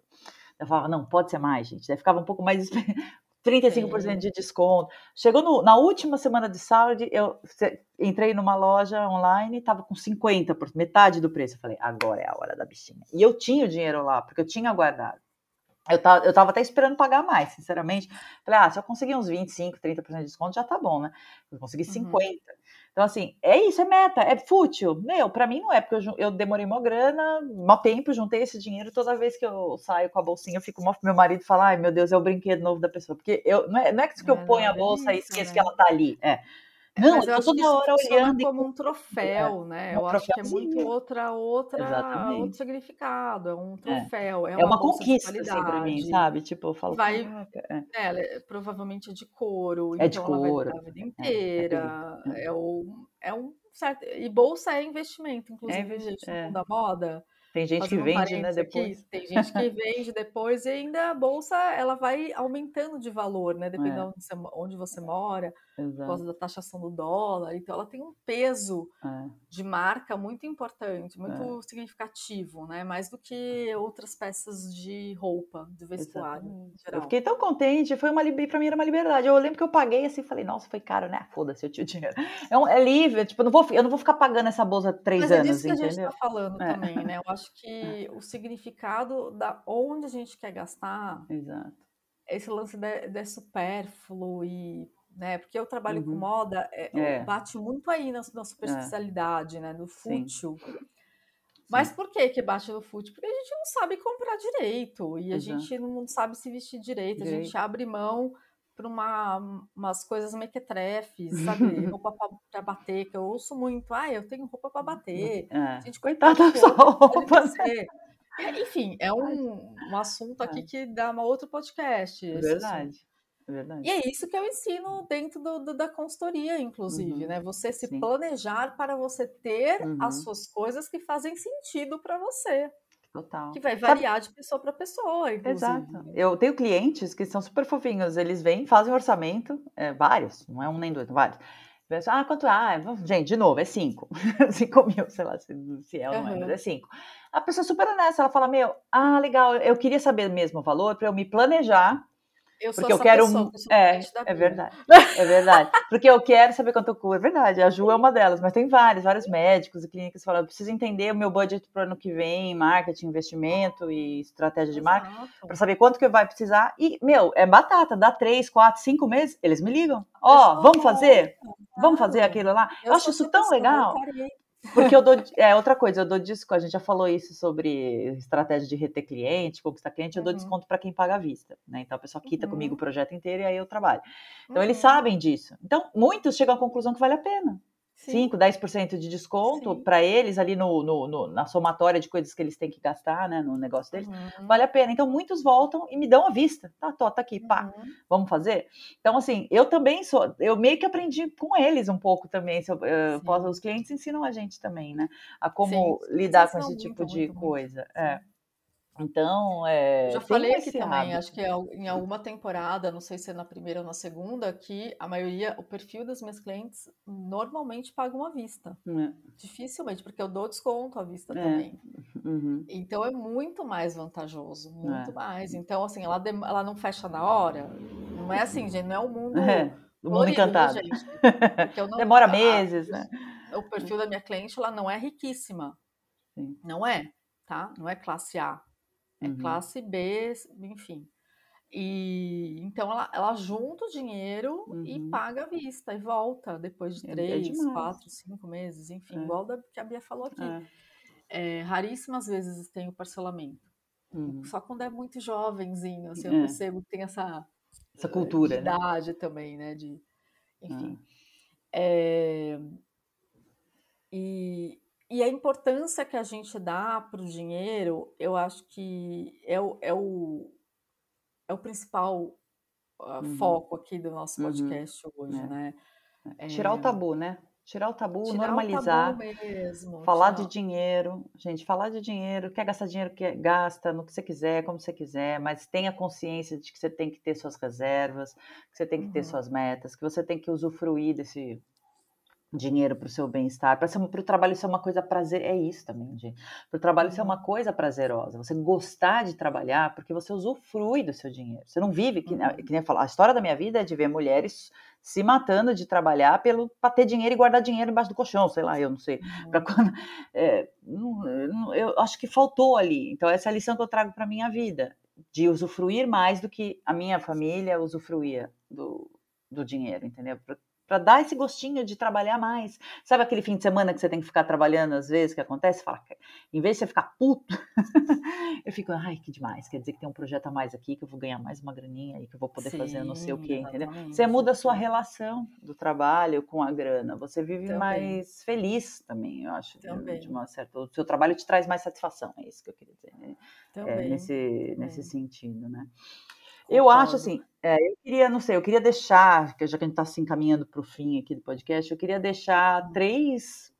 Eu falava, não, pode ser mais, gente. Daí ficava um pouco mais 35% é. de desconto. Chegou no, na última semana de saúde, eu entrei numa loja online, estava com 50%, metade do preço. Eu falei, agora é a hora da bichinha. E eu tinha o dinheiro lá, porque eu tinha guardado. Eu tava, eu tava até esperando pagar mais, sinceramente. Falei, ah, se eu conseguir uns 25, 30% de desconto, já tá bom, né? Eu consegui 50%. Uhum. Então, assim, é isso, é meta, é fútil. Meu, para mim não é, porque eu, eu demorei uma grana, mó tempo, juntei esse dinheiro. Toda vez que eu saio com a bolsinha, eu fico mó. Meu marido fala, ai meu Deus, é o brinquedo novo da pessoa. Porque eu, não, é, não é que eu é, ponho a bolsa é isso, e esqueço né? que ela tá ali. É. Não, Mas eu, eu tô toda hora olhando como um troféu, é, né? Eu acho que é muito outra outra outro significado, é um é. troféu, é, é uma, uma conquista assim, para mim, sabe? Tipo, eu falo, vai, é. ela é, provavelmente de couro, é de então couro, a vida inteira, é, um, é um certo, e bolsa é investimento, inclusive, gente, no da moda, tem gente que vende, né, depois. Aqui, tem gente que vende depois e ainda a bolsa ela vai aumentando de valor, né, dependendo é. onde, você, onde você mora, Exato. por causa da taxação do dólar. Então ela tem um peso é. de marca muito importante, muito é. significativo, né, mais do que outras peças de roupa, de vestuário. Eu fiquei tão contente, foi uma para mim era uma liberdade. Eu lembro que eu paguei assim, falei, nossa, foi caro, né? Foda-se, eu tinha dinheiro. É, um, é livre, tipo, eu não vou, eu não vou ficar pagando essa bolsa três Mas anos, é disso que entendeu? a gente tá falando é. também, né? Eu acho acho que o significado da onde a gente quer gastar, Exato. esse lance de, de supérfluo e né? Porque eu trabalho uhum. com moda, é, é. bate muito aí na, na superficialidade, é. né? No fútil. Sim. Mas por que que bate no fútil? Porque a gente não sabe comprar direito e a Exato. gente não sabe se vestir direito. direito. A gente abre mão para uma, umas coisas mequetrefes, sabe? roupa para bater, que eu ouço muito. Ah, eu tenho roupa para bater. É. Gente, coitada só roupa. Né? Enfim, é um, um assunto aqui é. que dá uma outro podcast. Verdade. Verdade. E é isso que eu ensino dentro do, do da consultoria, inclusive, uhum. né? Você se Sim. planejar para você ter uhum. as suas coisas que fazem sentido para você. Total. Que vai variar Sabe? de pessoa para pessoa, inclusive. Exato. Eu tenho clientes que são super fofinhos, eles vêm, fazem orçamento, é, vários, não é um nem dois, vários. Ah, quanto? Ah, gente, de novo, é cinco. cinco mil, sei lá se, se é ou não é, mas é cinco. A pessoa é super honesta, ela fala, meu, ah, legal, eu queria saber mesmo o valor para eu me planejar eu porque eu quero pessoa, é, é verdade. É verdade. Porque eu quero saber quanto eu custo. É verdade, a Ju é uma delas, mas tem vários, vários médicos e clínicas que falam, eu preciso entender o meu budget para o ano que vem, marketing, investimento e estratégia de marketing, para saber quanto que vai precisar. E, meu, é batata, dá três, quatro, cinco meses, eles me ligam. Ó, oh, vamos fazer? Vamos fazer aquilo lá? Eu, eu acho isso tão legal. Porque eu dou. É outra coisa, eu dou desconto. A gente já falou isso sobre estratégia de reter cliente, conquistar cliente, eu dou uhum. desconto para quem paga à vista. Né? Então a pessoa quita uhum. comigo o projeto inteiro e aí eu trabalho. Então uhum. eles sabem disso. Então, muitos chegam à conclusão que vale a pena. Sim. 5, 10% de desconto para eles ali no, no, no, na somatória de coisas que eles têm que gastar, né, no negócio deles, uhum. vale a pena. Então, muitos voltam e me dão a vista. Tá, tô, tá aqui, pá, uhum. vamos fazer? Então, assim, eu também sou, eu meio que aprendi com eles um pouco também. Se eu, uh, os clientes ensinam a gente também, né, a como Sim. lidar com esse muito, tipo de muito, coisa. Muito. É. Então, é. Já falei aqui também, hábito. acho que é em alguma temporada, não sei se é na primeira ou na segunda, que a maioria, o perfil das minhas clientes normalmente pagam à vista. É. Dificilmente, porque eu dou desconto à vista é. também. Uhum. Então é muito mais vantajoso, muito é. mais. Então, assim, ela, ela não fecha na hora. Não é assim, gente, não é o mundo. É. O mundo encantado. Gente, não, Demora meses, né? O perfil da minha cliente, ela não é riquíssima. Sim. Não é, tá? Não é classe A é uhum. classe B, enfim. E então ela, ela junta o dinheiro uhum. e paga à vista e volta depois de é, é três, é quatro, cinco meses, enfim, é. igual da, que a Bia falou aqui. É. raríssimas vezes tem o parcelamento. Uhum. Só quando é muito jovenzinho, assim, eu percebo que tem essa, essa cultura, de né? idade também, né? De, enfim. É, e, e a importância que a gente dá para o dinheiro, eu acho que é o, é o, é o principal uh, uhum. foco aqui do nosso uhum. podcast uhum. hoje, é. né? É... Tirar o tabu, né? Tirar o tabu, Tirar normalizar. O tabu mesmo, falar de dinheiro, gente, falar de dinheiro, quer gastar dinheiro, que gasta no que você quiser, como você quiser, mas tenha consciência de que você tem que ter suas reservas, que você tem que uhum. ter suas metas, que você tem que usufruir desse dinheiro para o seu bem-estar, para o trabalho ser uma coisa prazer, é isso também, gente. Para o trabalho ser uma uhum. coisa prazerosa, você gostar de trabalhar porque você usufrui do seu dinheiro. Você não vive, que, uhum. que nem falar, a história da minha vida é de ver mulheres se matando de trabalhar pelo para ter dinheiro e guardar dinheiro embaixo do colchão, sei lá, eu não sei. Uhum. Quando, é, eu acho que faltou ali. Então essa é a lição que eu trago para minha vida, de usufruir mais do que a minha família usufruía do, do dinheiro, entendeu? Para dar esse gostinho de trabalhar mais. Sabe aquele fim de semana que você tem que ficar trabalhando às vezes, que acontece? Fala, em vez de você ficar puto, eu fico, ai, que demais, quer dizer que tem um projeto a mais aqui, que eu vou ganhar mais uma graninha e que eu vou poder Sim, fazer não sei o quê, entendeu? Você muda a sua relação do trabalho com a grana, você vive também. mais feliz também, eu acho, também. de uma certa... O seu trabalho te traz mais satisfação, é isso que eu queria dizer, né? É, nesse, nesse sentido, né? Eu acho assim, é, eu queria, não sei, eu queria deixar, já que a gente está se encaminhando para o fim aqui do podcast, eu queria deixar três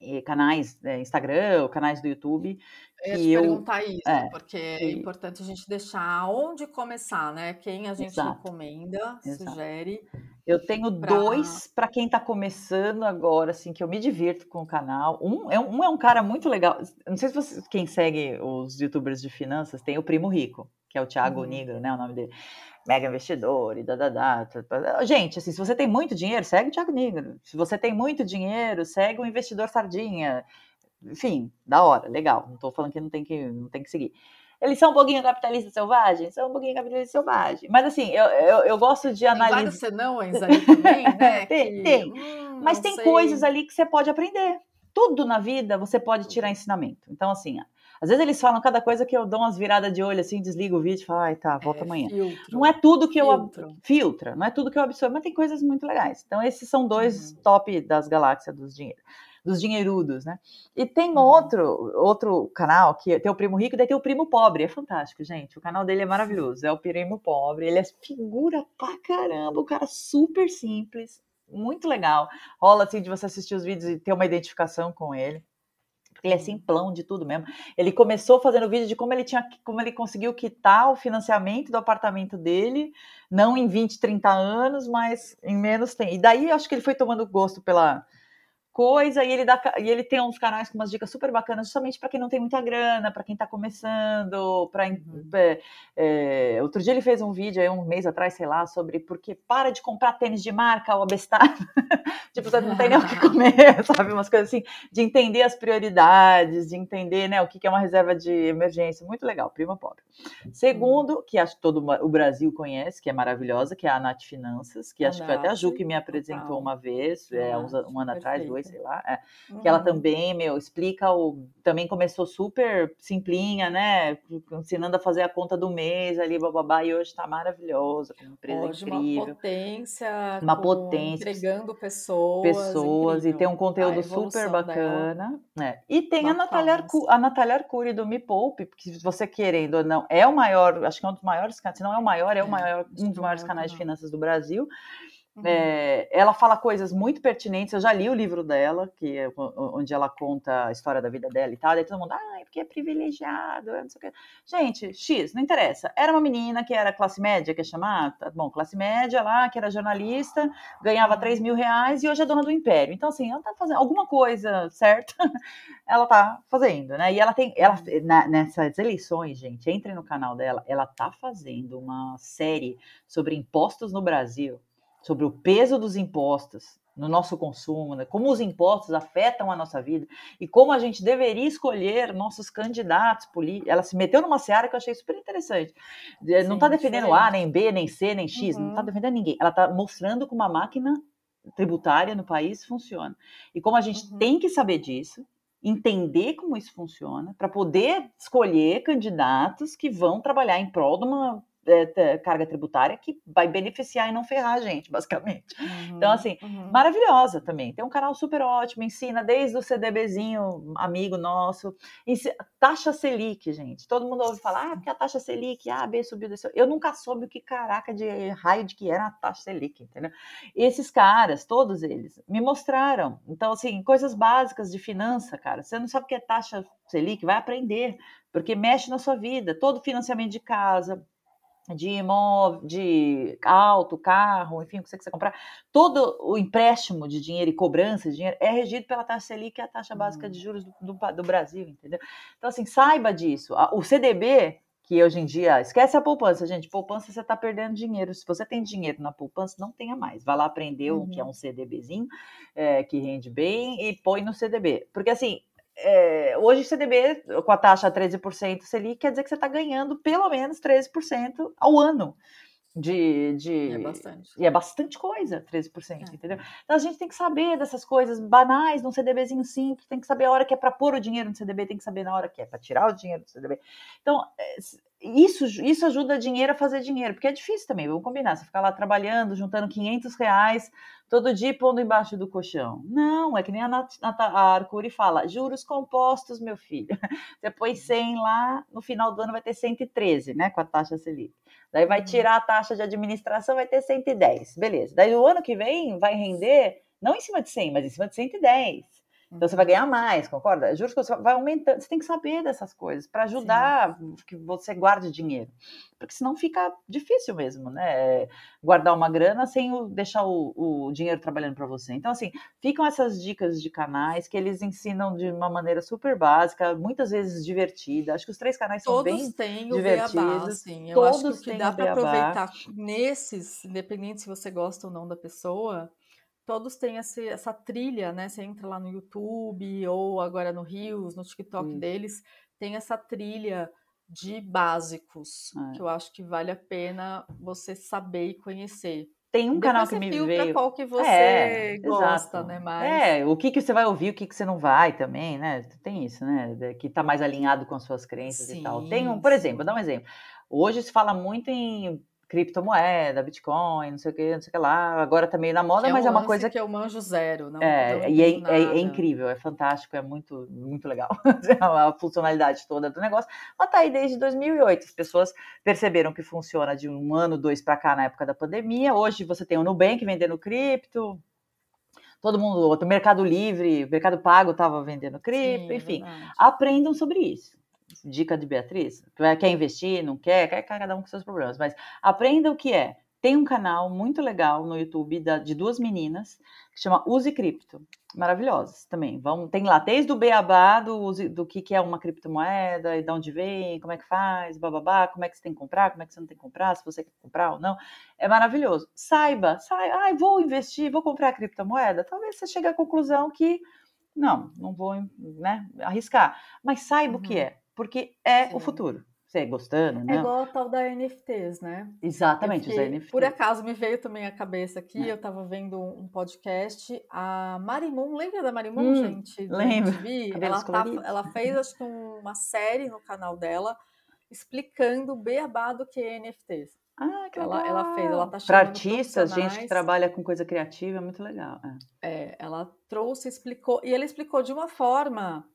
eh, canais, é, Instagram, canais do YouTube. Eu ia te perguntar isso, é, porque é importante a gente deixar onde começar, né? Quem a gente exato, recomenda, exato. sugere. Eu tenho pra... dois para quem está começando agora, assim, que eu me divirto com o canal. Um é, um é um cara muito legal. Não sei se você, quem segue os youtubers de finanças, tem o Primo Rico que é o Thiago uhum. Negro, né? O nome dele. Mega investidor e da, da, da. Gente, assim, se você tem muito dinheiro, segue o Thiago Negro. Se você tem muito dinheiro, segue o investidor sardinha. Enfim, da hora, legal. Não estou falando que não tem que, não tem que seguir. Eles são um pouquinho capitalistas selvagens? São um pouquinho capitalistas selvagens. Mas assim, eu, eu, eu gosto de analisar. Tem vários senãos ali também, né? tem, que... tem. Hum, Mas tem sei. coisas ali que você pode aprender. Tudo na vida você pode tirar ensinamento. Então, assim, às vezes eles falam cada coisa que eu dou umas viradas de olho assim, desligo o vídeo e falo, ai, tá, volta é, amanhã. Filtro, não é tudo que filtro. eu filtra, não é tudo que eu absorvo, mas tem coisas muito legais. Então, esses são dois uhum. top das galáxias dos dinheiros dos dinheirudos, né? E tem uhum. outro outro canal que tem o primo rico e daí tem o primo pobre. É fantástico, gente. O canal dele é maravilhoso. É o primo pobre. Ele é figura pra caramba. O cara super simples, muito legal. Rola assim de você assistir os vídeos e ter uma identificação com ele ele é simplão de tudo mesmo. Ele começou fazendo vídeo de como ele tinha, como ele conseguiu quitar o financiamento do apartamento dele, não em 20, 30 anos, mas em menos tempo. E daí acho que ele foi tomando gosto pela coisa e ele dá e ele tem uns canais com umas dicas super bacanas justamente para quem não tem muita grana, para quem está começando, para uhum. é, é, outro dia ele fez um vídeo aí um mês atrás, sei lá, sobre porque para de comprar tênis de marca ou abestado. tipo, você não tem nem o que comer, sabe, umas coisas assim, de entender as prioridades, de entender, né, o que é uma reserva de emergência, muito legal, prima pobre. Segundo, que acho que todo o Brasil conhece, que é maravilhosa, que é a Nath Finanças, que acho que foi até a Ju que me apresentou uma vez, é, um ano atrás, dois sei lá, é, uhum. que ela uhum. também, meu, explica o. Também começou super simplinha, né? Ensinando a fazer a conta do mês ali, bababá, e hoje está maravilhosa, com uma empresa hoje, incrível. Uma potência, uma potência. Entregando pessoas. Pessoas, incrível. e tem um conteúdo super bacana. Né? E tem a Natália, Arcu, a Natália Arcuri do Me Poupe, porque se você querendo ou não, é o maior, acho que é um dos maiores, se não é o maior, é, é o maior, um dos maiores canais de finanças do Brasil. Uhum. É, ela fala coisas muito pertinentes. Eu já li o livro dela, que é onde ela conta a história da vida dela e tal. Daí todo mundo, ah, é porque é privilegiado, não sei o quê. Gente, X, não interessa. Era uma menina que era classe média, que é chamada, tá bom, classe média lá, que era jornalista, ganhava 3 mil reais e hoje é dona do império. Então, assim, ela tá fazendo alguma coisa certa, ela tá fazendo, né? E ela tem, ela, na, nessas eleições, gente, entre no canal dela, ela tá fazendo uma série sobre impostos no Brasil sobre o peso dos impostos no nosso consumo, né? como os impostos afetam a nossa vida e como a gente deveria escolher nossos candidatos políticos. Ela se meteu numa seara que eu achei super interessante. Sim, não está defendendo A, nem B, nem C, nem X, uhum. não está defendendo ninguém. Ela está mostrando como a máquina tributária no país funciona. E como a gente uhum. tem que saber disso, entender como isso funciona, para poder escolher candidatos que vão trabalhar em prol de uma é, carga tributária que vai beneficiar e não ferrar a gente, basicamente. Uhum, então, assim, uhum. maravilhosa também. Tem um canal super ótimo, ensina desde o CDBzinho, amigo nosso, ensina, taxa Selic, gente. Todo mundo ouve falar, ah, porque a taxa Selic, A, B subiu, desceu. Eu nunca soube o que caraca de raio de que era a taxa Selic, entendeu? E esses caras, todos eles, me mostraram. Então, assim, coisas básicas de finança, cara. Você não sabe o que é taxa Selic, vai aprender, porque mexe na sua vida. Todo financiamento de casa, de imóvel, de auto, carro, enfim, o que você quiser comprar, todo o empréstimo de dinheiro e cobrança de dinheiro é regido pela taxa Selic, que é a taxa básica de hum. juros do, do, do Brasil, entendeu? Então, assim, saiba disso. O CDB, que hoje em dia, esquece a poupança, gente, poupança você está perdendo dinheiro. Se você tem dinheiro na poupança, não tenha mais. Vai lá aprender uhum. o que é uhum. um CDBzinho, é, que rende bem, e põe no CDB. Porque, assim, é, hoje CDB com a taxa 13% Selic quer dizer que você está ganhando pelo menos 13% ao ano. De, de... É bastante. E é bastante coisa, 13%, é. entendeu? Então a gente tem que saber dessas coisas banais num CDBzinho simples, tem que saber a hora que é para pôr o dinheiro no CDB, tem que saber na hora que é para tirar o dinheiro do CDB. Então, é, isso, isso ajuda dinheiro a fazer dinheiro, porque é difícil também, vamos combinar, você ficar lá trabalhando, juntando 500 reais todo dia pondo embaixo do colchão. Não, é que nem a, Nat, a Arcuri fala, juros compostos, meu filho. Você põe 100 lá, no final do ano vai ter 113, né, com a taxa Selic. Daí vai uhum. tirar a taxa de administração, vai ter 110, beleza. Daí o ano que vem vai render, não em cima de 100, mas em cima de 110. Então você vai ganhar mais, concorda? Juros que você vai aumentando. Você tem que saber dessas coisas para ajudar Sim. que você guarde dinheiro. Porque senão fica difícil mesmo, né? Guardar uma grana sem o, deixar o, o dinheiro trabalhando para você. Então, assim, ficam essas dicas de canais que eles ensinam de uma maneira super básica, muitas vezes divertida. Acho que os três canais Todos são bem têm o divertidos. Beabá, assim. Eu Todos acho que, que dá para aproveitar nesses, independente se você gosta ou não da pessoa todos têm esse, essa trilha, né? Você entra lá no YouTube ou agora no Rios, no TikTok Isso. deles, tem essa trilha de básicos é. que eu acho que vale a pena você saber e conhecer. Tem um Depois canal que me veio. qual que você é, gosta, exato. né? Mas... É, o que, que você vai ouvir, o que, que você não vai também, né? Tem isso, né? Que tá mais alinhado com as suas crenças sim, e tal. Tem um, por exemplo, vou dar um exemplo. Hoje se fala muito em criptomoeda, Bitcoin, não sei o que, não sei o que lá. Agora tá meio na moda, é mas um é uma coisa que eu manjo zero, não. É, e é, é, é, incrível, é fantástico, é muito, muito legal a funcionalidade toda do negócio. Mas tá aí desde 2008. As pessoas perceberam que funciona de um ano, dois para cá na época da pandemia. Hoje você tem o Nubank vendendo cripto. Todo mundo, o Mercado Livre, Mercado Pago estava vendendo cripto, Sim, é enfim. aprendam sobre isso dica de Beatriz, quer investir, não quer, quer cada um com seus problemas, mas aprenda o que é. Tem um canal muito legal no YouTube da, de duas meninas que chama Use Cripto. Maravilhosas também. Vão, tem lá desde o beabá do, do que, que é uma criptomoeda e de onde vem, como é que faz, bababá, como é que você tem que comprar, como é que você não tem que comprar, se você quer comprar ou não. É maravilhoso. Saiba, saiba, ai, vou investir, vou comprar criptomoeda. Talvez você chegue à conclusão que não, não vou né, arriscar. Mas saiba uhum. o que uhum. é porque é Sim. o futuro. Você gostando, né? É igual a tal da NFTs, né? Exatamente, os NFTs. Por acaso me veio também à cabeça aqui, é. eu estava vendo um podcast, a Marimun, lembra da Marimun, hum, gente? Lembro. Ela, tá, ela fez, acho que uma série no canal dela, explicando o beabá do que é NFTs. Ah, que ela, ela fez, ela tá Para artistas, gente que trabalha com coisa criativa, é muito legal. É. é, ela trouxe, explicou, e ela explicou de uma forma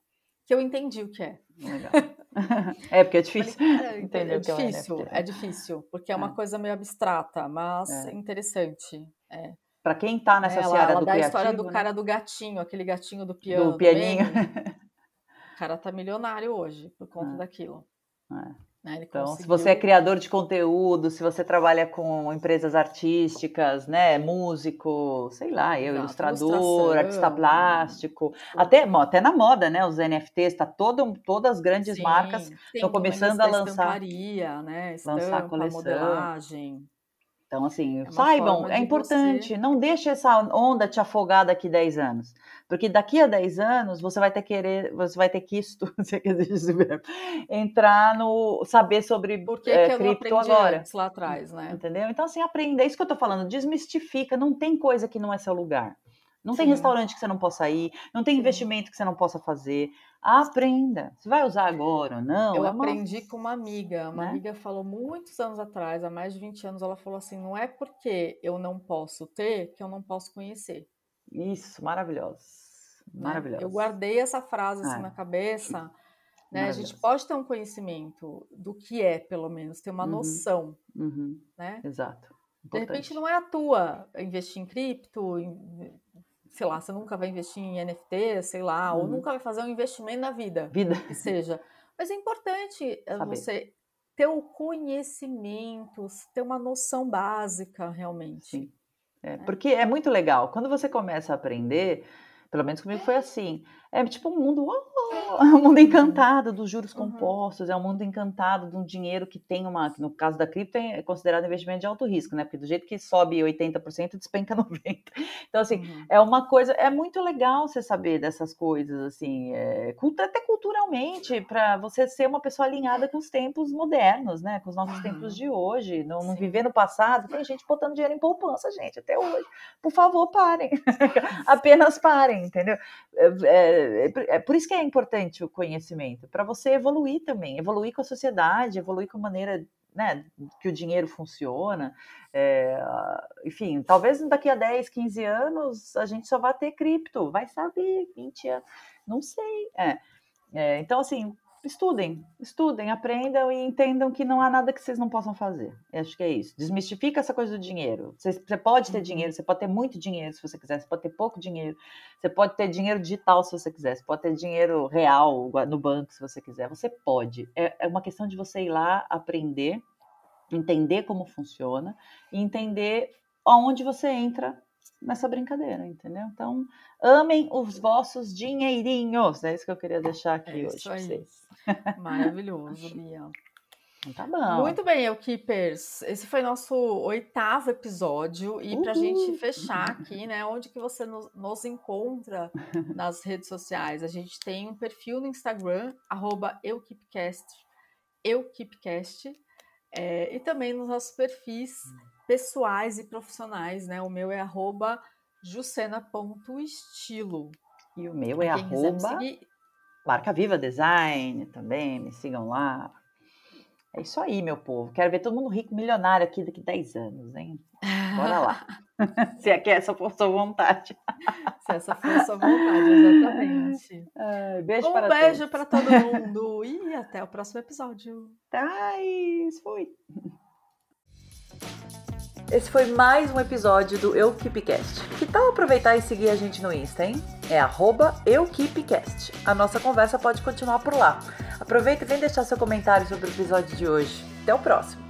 que eu entendi o que é. Legal. é, porque é difícil é, entender é o que difícil, é, é difícil, porque é uma é. coisa meio abstrata, mas é. interessante. É. Para quem está nessa ela, seara ela do dá criativo, a história do né? cara do gatinho, aquele gatinho do piano. Do pianinho. o cara tá milionário hoje por conta daquilo. É. Né? Então, conseguiu... se você é criador de conteúdo, se você trabalha com empresas artísticas, né, músico, sei lá, eu, Exato, ilustrador, artista plástico, até, até na moda, né, os NFTs, tá todo, todas as grandes Sim, marcas estão começando a lançar, né, estampa, lançar coleção, modelagem. Então, assim, é saibam, é importante, você... não deixe essa onda te afogar daqui 10 anos. Porque daqui a 10 anos você vai ter que querer, você vai ter que isto, entrar no saber sobre Por que, é, que eu cripto agora. lá atrás, né? Entendeu? Então, assim, aprenda. É isso que eu tô falando, desmistifica, não tem coisa que não é seu lugar. Não Sim. tem restaurante que você não possa ir, não tem Sim. investimento que você não possa fazer. Aprenda. Você vai usar agora ou não? Eu é aprendi uma... com uma amiga. Uma né? amiga falou muitos anos atrás, há mais de 20 anos, ela falou assim: não é porque eu não posso ter que eu não posso conhecer. Isso, maravilhoso. Né? Maravilhoso. Eu guardei essa frase assim é. na cabeça. Né? A gente pode ter um conhecimento do que é, pelo menos, ter uma uhum. noção. Uhum. Né? Exato. Importante. De repente não é a tua investir em cripto, sei lá, você nunca vai investir em NFT, sei lá, uhum. ou nunca vai fazer um investimento na vida. Vida. Que seja. Mas é importante eh, Saber. você ter o conhecimento, ter uma noção básica realmente. Sim. É, né? Porque é muito legal. Quando você começa a aprender, pelo menos comigo foi assim. É tipo um mundo, é um mundo encantado dos juros uhum. compostos, é um mundo encantado de um dinheiro que tem uma, no caso da cripto é considerado investimento de alto risco, né? Porque do jeito que sobe 80%, despenca 90%. Então assim, uhum. é uma coisa, é muito legal você saber dessas coisas assim, é, até culturalmente, para você ser uma pessoa alinhada com os tempos modernos, né? Com os nossos uhum. tempos de hoje, não, não, viver no passado. Tem gente botando dinheiro em poupança, gente, até hoje. Por favor, parem. Apenas parem, entendeu? É, é, é, por isso que é importante o conhecimento, para você evoluir também, evoluir com a sociedade, evoluir com a maneira né, que o dinheiro funciona. É, enfim, talvez daqui a 10, 15 anos a gente só vai ter cripto, vai saber, 20 anos, não sei. É, é, então, assim, estudem, estudem, aprendam e entendam que não há nada que vocês não possam fazer. Eu acho que é isso. Desmistifica essa coisa do dinheiro. Você, você, pode ter uhum. dinheiro, você pode ter muito dinheiro se você quiser, você pode ter pouco dinheiro, você pode ter dinheiro digital se você quiser, você pode ter dinheiro real no banco se você quiser. Você pode. É, é uma questão de você ir lá aprender, entender como funciona e entender aonde você entra nessa brincadeira, entendeu? Então, amem os vossos dinheirinhos. É isso que eu queria deixar aqui é hoje para vocês. Maravilhoso, Bia. Tá bom. Muito bem, Eukipers. Esse foi nosso oitavo episódio. E para a gente fechar aqui, né? Onde que você nos, nos, encontra nas redes sociais? A gente tem um perfil no Instagram, arroba Eukipcast, Eukipcast é, e também nos nossos perfis pessoais e profissionais, né? O meu é arroba jucena.estilo. E o meu é arroba Marca Viva Design também, me sigam lá. É isso aí, meu povo. Quero ver todo mundo rico, milionário aqui daqui 10 anos, hein? Bora lá. Se é que essa for sua vontade. Se essa for sua vontade, exatamente. Ai, beijo um para beijo para todo mundo e até o próximo episódio. Thais, fui. Esse foi mais um episódio do EuKeepCast. Que tal aproveitar e seguir a gente no Insta, hein? É EuKeepCast. A nossa conversa pode continuar por lá. Aproveita e vem deixar seu comentário sobre o episódio de hoje. Até o próximo!